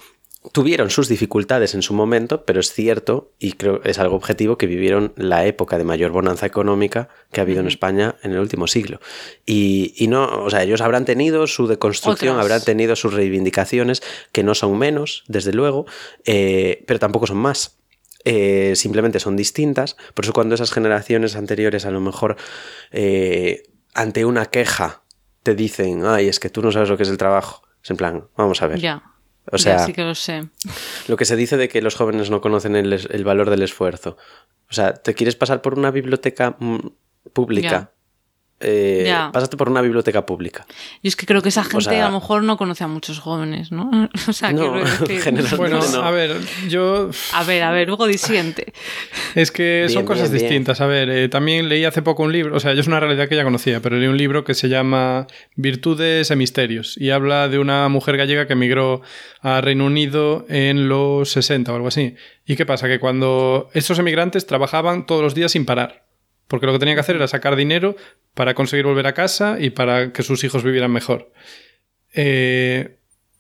tuvieron sus dificultades en su momento, pero es cierto, y creo es algo objetivo, que vivieron la época de mayor bonanza económica que ha habido en España en el último siglo. Y, no, o sea, ellos habrán tenido su deconstrucción, habrán tenido sus reivindicaciones, que no son menos, desde luego, eh, pero tampoco son más. Eh, simplemente son distintas. Por eso cuando esas generaciones anteriores a lo mejor eh, ante una queja te dicen, ay, es que tú no sabes lo que es el trabajo. Es en plan, vamos a ver. Ya. O sea, sí que lo sé. Lo que se dice de que los jóvenes no conocen el, valor del esfuerzo. O sea, ¿te quieres pasar por una biblioteca mm, pública? Eh, pásate por una biblioteca pública. Y es que creo que esa gente a lo mejor no conoce a muchos jóvenes, ¿no? O sea, no, bueno, a ver, yo... A ver, a ver, luego disiente. Es que son cosas distintas. A ver, eh, también leí hace poco un libro, o sea, yo es una realidad que ya conocía, pero leí un libro que se llama Virtudes e Misterios y habla de una mujer gallega que emigró a Reino Unido en los 60 o algo así. ¿Y qué pasa? Que cuando esos emigrantes trabajaban todos los días sin parar porque lo que tenía que hacer era sacar dinero para conseguir volver a casa y para que sus hijos vivieran mejor. Eh,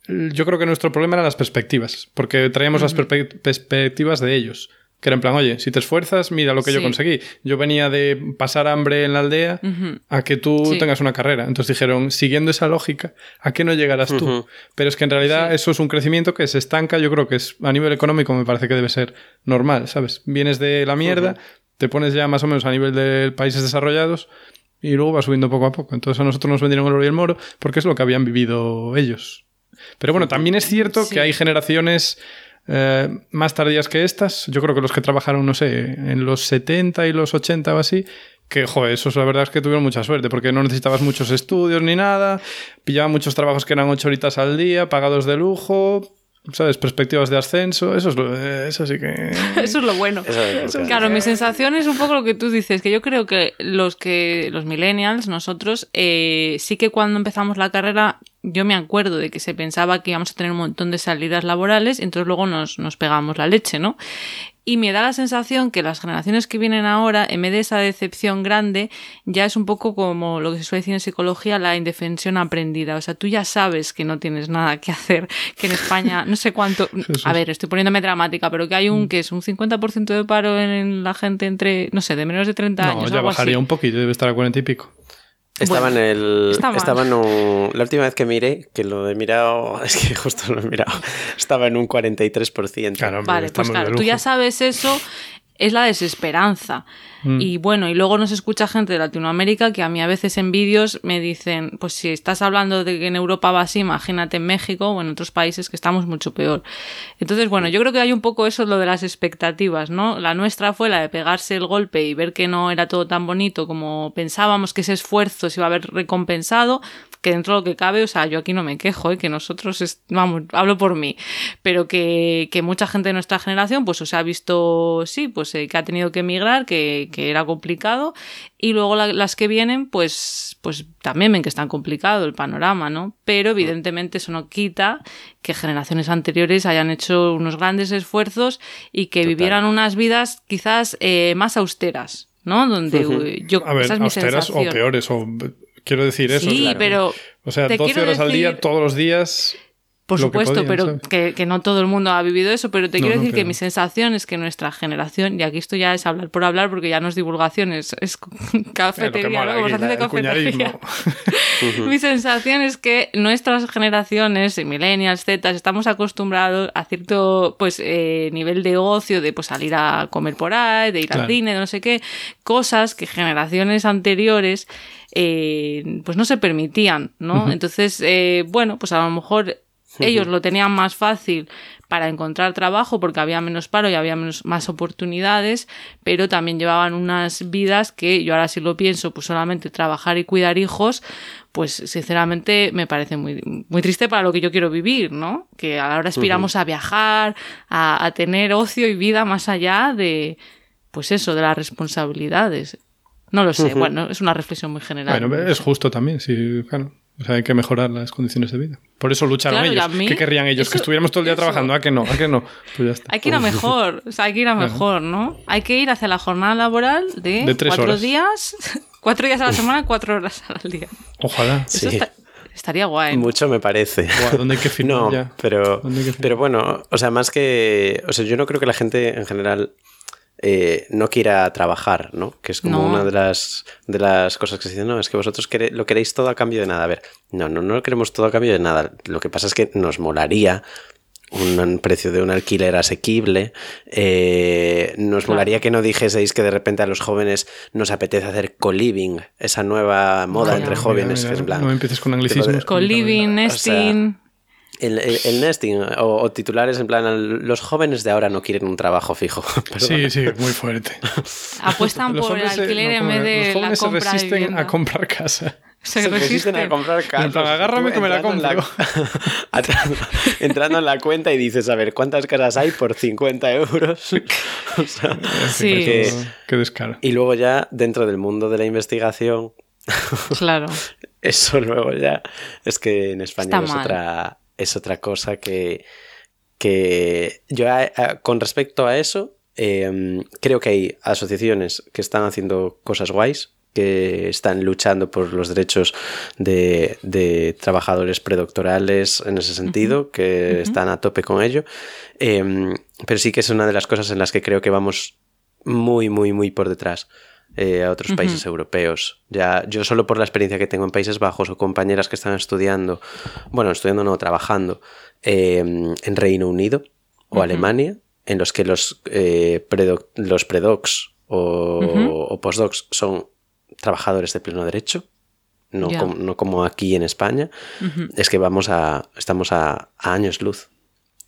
yo creo que nuestro problema eran las perspectivas, porque traíamos las perspectivas de ellos. Que era en plan, oye, si te esfuerzas, mira lo que yo conseguí. Yo venía de pasar hambre en la aldea a que tú tengas una carrera. Entonces dijeron, siguiendo esa lógica, ¿a qué no llegarás tú? Pero es que en realidad eso es un crecimiento que se estanca. Yo creo que es a nivel económico me parece que debe ser normal, ¿sabes? Vienes de la mierda, te pones ya más o menos a nivel de países desarrollados y luego va subiendo poco a poco. Entonces a nosotros nos vendieron el oro y el moro porque es lo que habían vivido ellos. Pero bueno, también es cierto que hay generaciones eh, más tardías que estas. Yo creo que los que trabajaron, no sé, en los 70 y los 80 o así, que, joder, esos la verdad es que tuvieron mucha suerte, porque no necesitabas muchos estudios ni nada, pillaban muchos trabajos que eran 8 horitas al día, pagados de lujo, ¿sabes? Perspectivas de ascenso, eso es lo, eso sí que... eso es lo bueno. claro, mi sensación es un poco lo que tú dices, que yo creo que los que los millennials, nosotros, eh, sí que cuando empezamos la carrera, yo me acuerdo de que se pensaba que íbamos a tener un montón de salidas laborales, y entonces luego nos, nos pegamos la leche, ¿no? Y me da la sensación que las generaciones que vienen ahora, en vez de esa decepción grande, ya es un poco como lo que se suele decir en psicología, la indefensión aprendida. O sea, tú ya sabes que no tienes nada que hacer, que en España, no sé cuánto, a ver, estoy poniéndome dramática, pero que hay un, mm. que es un 50% de paro en la gente entre, no sé, de menos de 30 años. No, ya bajaría un poquito, debe estar a 40 y pico. Estaba en el. Estaba en un, la última vez que miré, que lo he mirado, es que justo lo he mirado, estaba en un 43%. Claro, vale, pues claro, tú ya sabes eso. Es la desesperanza. Mm. Y bueno, y luego nos escucha gente de Latinoamérica que a mí a veces en vídeos me dicen, pues si estás hablando de que en Europa va así, imagínate en México o en otros países que estamos mucho peor. Entonces, bueno, yo creo que hay un poco eso lo de las expectativas, ¿no? La nuestra fue la de pegarse el golpe y ver que no era todo tan bonito como pensábamos que ese esfuerzo se iba a haber recompensado, que dentro de lo que cabe, o sea, yo aquí no me quejo, ¿eh? que nosotros, vamos, hablo por mí, pero que, que, mucha gente de nuestra generación, pues, o se ha visto, sí, pues, eh, que ha tenido que emigrar, que, que era complicado, y luego las que vienen, pues, pues también ven que está complicado el panorama, ¿no? Pero evidentemente eso no quita que generaciones anteriores hayan hecho unos grandes esfuerzos y que vivieran unas vidas quizás eh, más austeras, ¿no? Donde yo, a ver, austeras o peores, o Quiero decir eso. Sí, pero. O sea, 12 horas al día, todos los días. Por supuesto, pero que, que, no todo el mundo ha vivido eso, pero te quiero decir que mi sensación es que nuestra generación, y aquí esto ya es hablar por hablar porque ya no es divulgación, es, es cafetería, ¿no? conversación de cafetería. mi sensación es que nuestras generaciones, millennials, zetas, estamos acostumbrados a cierto pues eh, nivel de ocio, de pues salir a comer por ahí, de ir al cine, de no sé qué, cosas que generaciones anteriores eh, pues no se permitían, ¿no? Entonces, eh, bueno, pues a lo mejor ellos lo tenían más fácil para encontrar trabajo porque había menos paro y había menos, más oportunidades, pero también llevaban unas vidas que yo ahora sí lo pienso, pues solamente trabajar y cuidar hijos, pues sinceramente me parece muy, muy triste para lo que yo quiero vivir, ¿no? Que ahora aspiramos a viajar, a, a tener ocio y vida más allá de, pues eso, de las responsabilidades. No lo sé, bueno, es una reflexión muy general. Bueno, es justo también, sí, claro. O sea, hay que mejorar las condiciones de vida. Por eso lucharon ellos. ¿Qué querrían ellos? que estuviéramos todo el día trabajando. ¿A que no? ¿A que no? Pues ya está. Hay que ir a mejor. O sea, hay que ir a mejor, ¿no? Hay que ir hacia la jornada laboral de, cuatro días, cuatro días a la semana, cuatro horas al día. Ojalá. sí. estaría guay. Mucho me parece. ¿Dónde hay que firmar no, Pero, pero bueno, o sea, más que. O sea, yo no creo que la gente en general eh, no quiera trabajar, ¿no? Que es como una de las, de las cosas que se dicen, no, es que vosotros lo queréis todo a cambio de nada. A ver, no, no, no lo queremos todo a cambio de nada. Lo que pasa es que nos molaría un precio de un alquiler asequible. Eh, nos molaría que no dijeseis que de repente a los jóvenes nos apetece hacer co-living, esa nueva moda entre jóvenes. que es no empieces con anglicismos. Co-living, nesting. El, nesting o, titulares en plan los jóvenes de ahora no quieren un trabajo fijo. sí, sí, muy fuerte. Apuestan por el alquiler en vez de los jóvenes se resisten a comprar casa. Se, resisten. a comprar casa. agárrame que me la compro. entrando en la cuenta y dices, a ver, ¿cuántas casas hay por 50 euros? sí. Qué descaro. Y luego ya, dentro del mundo de la investigación... claro. Eso luego ya... Es que en España es otra es otra cosa que, que yo con respecto a eso em, creo que hay asociaciones que están haciendo cosas guays que están luchando por los derechos de, trabajadores predoctorales en ese sentido, que están a tope con ello. Em, pero sí que es una de las cosas en las que creo que vamos muy, muy, muy por detrás. Eh, a otros países europeos. Ya, yo solo por la experiencia que tengo en Países Bajos o compañeras que están estudiando, bueno, estudiando no, trabajando em, en Reino Unido o Alemania, en los que los, eh, los predocs o, postdocs son trabajadores de pleno derecho, no, como, no como aquí en España, es que vamos a, estamos a, años luz.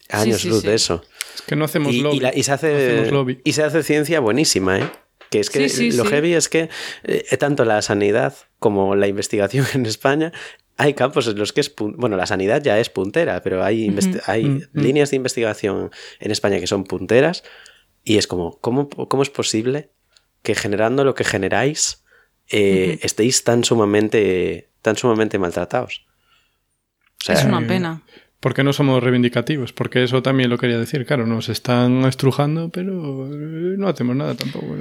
años luz de eso. Es que no hacemos lobby. Y, se hace, y se hace ciencia buenísima, ¿eh? Que es que lo heavy es que eh, tanto la sanidad como la investigación en España hay campos en los que es. Bueno, la sanidad ya es puntera, pero hay, hay mm, mm. líneas de investigación en España que son punteras y es como, ¿cómo, cómo es posible que generando lo que generáis eh, estéis tan sumamente, tan sumamente maltratados? es una pena. ¿Por qué no somos reivindicativos? Porque eso también lo quería decir. Claro, nos están estrujando, pero eh, no hacemos nada tampoco.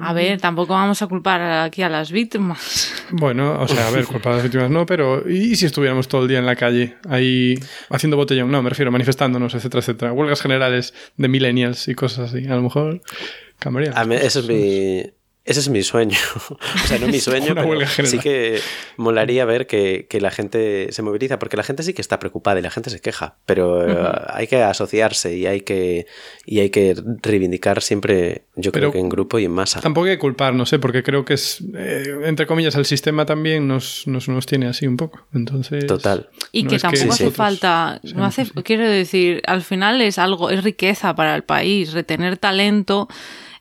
A ver, tampoco vamos a culpar aquí a las víctimas. Bueno, o sea, a ver, culpar a las víctimas no, pero ¿y si estuviéramos todo el día en la calle ahí haciendo botellón? No, me refiero, manifestándonos, etcétera, etcétera. Huelgas generales de millennials y cosas así. A lo mejor cambiaría. eso es mi ese es mi sueño. o sea, no mi sueño, pero sí que molaría ver que, la gente se moviliza, porque la gente sí que está preocupada y la gente se queja, pero eh, hay que asociarse y hay que, y hay que reivindicar siempre, yo creo que en grupo y en masa. Tampoco hay que culpar, no sé, porque creo que es, eh, entre comillas, el sistema también nos, nos, nos, tiene así un poco. Entonces, Total. Y que tampoco hace falta, no hace, quiero decir, al final es algo, es riqueza para el país, retener talento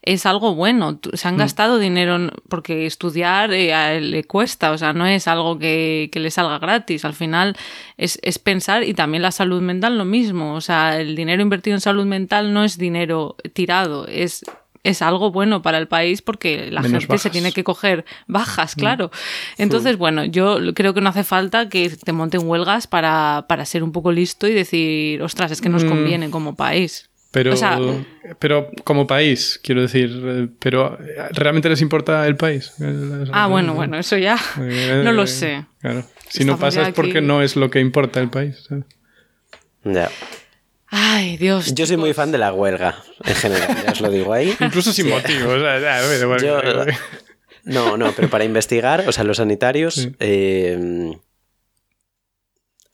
es algo bueno. Se han mm. gastado dinero porque estudiar eh, le cuesta, o sea, no es algo que, le salga gratis. Al final es, pensar y también la salud mental lo mismo. O sea, el dinero invertido en salud mental no es dinero tirado, es es algo bueno para el país porque la gente se tiene que coger bajas, mm. claro. Entonces, bueno, yo creo que no hace falta que te monten huelgas para, para ser un poco listo y decir, ostras, es que nos mm. conviene como país. Pero, pero como país, quiero decir, pero ¿realmente les importa el país? Ah, bueno, bueno, eso ya no lo sé. Claro. Si no pasa es porque no es lo que importa el país. Ya. Ay, Dios. Yo soy muy fan de la huelga, en general, ya os lo digo ahí. Incluso sin motivo. no, no, pero para investigar, o sea, los sanitarios, eh,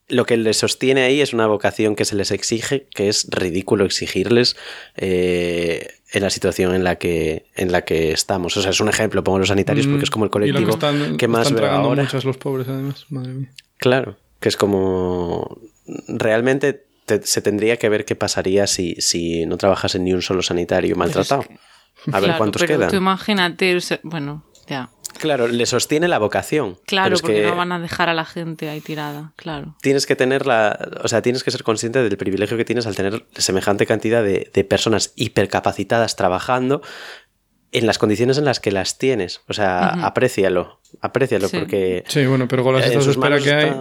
lo que les sostiene ahí es una vocación que se les exige, que es ridículo exigirles eh, en la situación en la que en la que estamos. O sea, es un ejemplo, pongo los sanitarios porque es como el colectivo que, más están ahora. los pobres, además, madre mía. Claro, que es como realmente se tendría que ver qué pasaría si, si no trabajase ni un solo sanitario maltratado. A ver cuántos pero quedan. Tú imagínate, bueno, ya. Claro, le sostiene la vocación. Claro, porque no van a dejar a la gente ahí tirada, claro. Tienes que tener la. O sea, tienes que ser consciente del privilegio que tienes al tener semejante cantidad de, personas hipercapacitadas trabajando en las condiciones en las que las tienes. O sea, aprécialo. Aprécialo, porque. Sí, bueno, pero con las de espera que hay.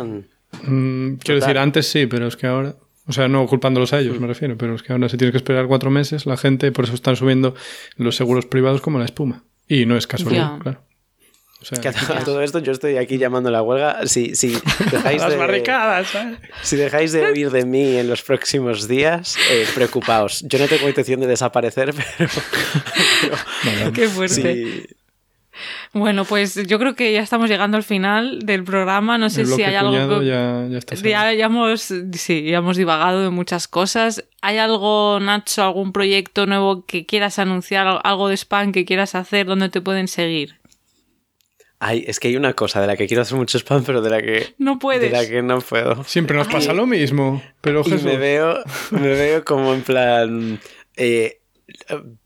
Mm, quiero decir, antes sí, pero es que ahora. O sea, no culpándolos a ellos, me refiero, pero es que ahora se tiene que esperar cuatro meses la gente, por eso están subiendo los seguros privados como la espuma. Y no es casualidad, claro que a todo esto yo estoy aquí llamando a la huelga. Si, si dejáis Las de, barricadas, Si dejáis de oír de mí en los próximos días, eh, preocupaos. Yo no tengo intención de desaparecer, pero... Qué fuerte. Bueno, pues yo creo que ya estamos llegando al final del programa. No sé si hay algo. Ya, ya, está ya, ya, hemos, sí, ya hemos divagado de muchas cosas. ¿Hay algo, Nacho, algún proyecto nuevo que quieras anunciar, algo de spam que quieras hacer, donde te pueden seguir? Ay, es que hay una cosa de la que quiero hacer mucho spam, pero de la que no puedes. De la que no puedo. Siempre nos pasa lo mismo, pero Jesús. me veo, me veo como en plan. Eh,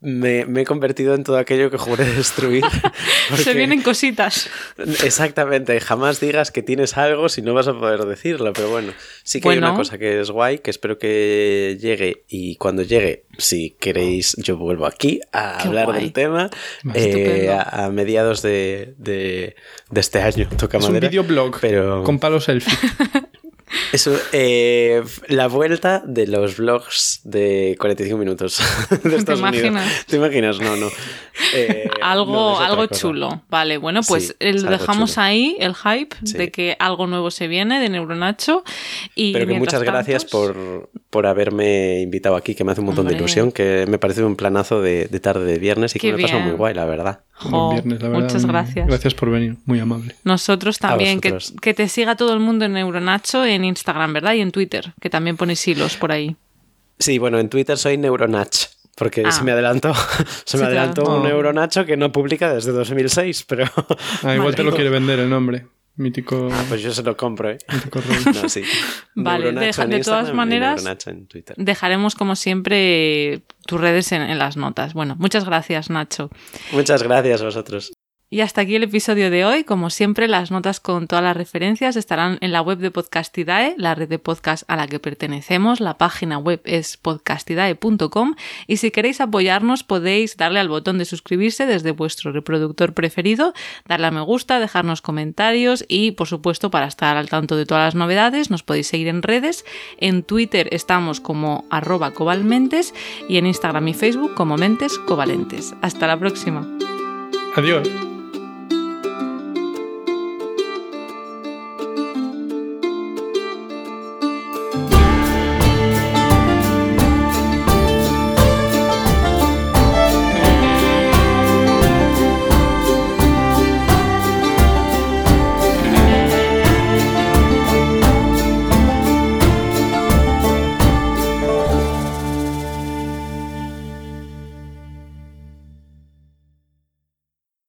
me, he convertido en todo aquello que juré destruir. Se vienen cositas. Exactamente, jamás digas que tienes algo si no vas a poder decirlo, pero bueno, sí que hay una cosa que es guay, que espero que llegue y cuando llegue, si queréis, yo vuelvo aquí a hablar del tema eh, a, mediados de, de, este año. Toca es un videoblog pero... con palos selfie. Eso, eh, la vuelta de los vlogs de 45 minutos de ¿Te imaginas? ¿Te imaginas? No, no. Eh, algo algo chulo. Vale, bueno, pues eh, lo dejamos ahí, el hype de que algo nuevo se viene de Neuronacho. Y Pero que muchas gracias por, por haberme invitado aquí, que me hace un montón de ilusión, que me parece un planazo de, tarde de viernes y que me ha pasado muy guay, la verdad. muchas gracias. Gracias por venir, muy amable. Nosotros también, que, que, te siga todo el mundo en Neuronacho, en Instagram, ¿verdad? Y en Twitter, que también pones hilos por ahí. Sí, bueno, en Twitter soy Neuronach. Porque se ah. me adelantó, se me adelantó un Neuronacho que no publica desde 2006, pero... Ah, igual te lo quiere vender el nombre. Mítico. Ah, pues yo se lo compro, ¿eh? no, sí. Vale, de, todas maneras, dejaremos como siempre tus redes en, en, las notas. Bueno, muchas gracias, Nacho. Muchas gracias a vosotros. Y hasta aquí el episodio de hoy. Como siempre, las notas con todas las referencias estarán en la web de Podcastidae, la red de podcast a la que pertenecemos. La página web es podcastidae.com y si queréis apoyarnos podéis darle al botón de suscribirse desde vuestro reproductor preferido, darle a me gusta, dejarnos comentarios y, por supuesto, para estar al tanto de todas las novedades, nos podéis seguir en redes. En Twitter estamos como arroba cobalmentes y en Instagram y Facebook como mentes covalentes. Hasta la próxima. Adiós.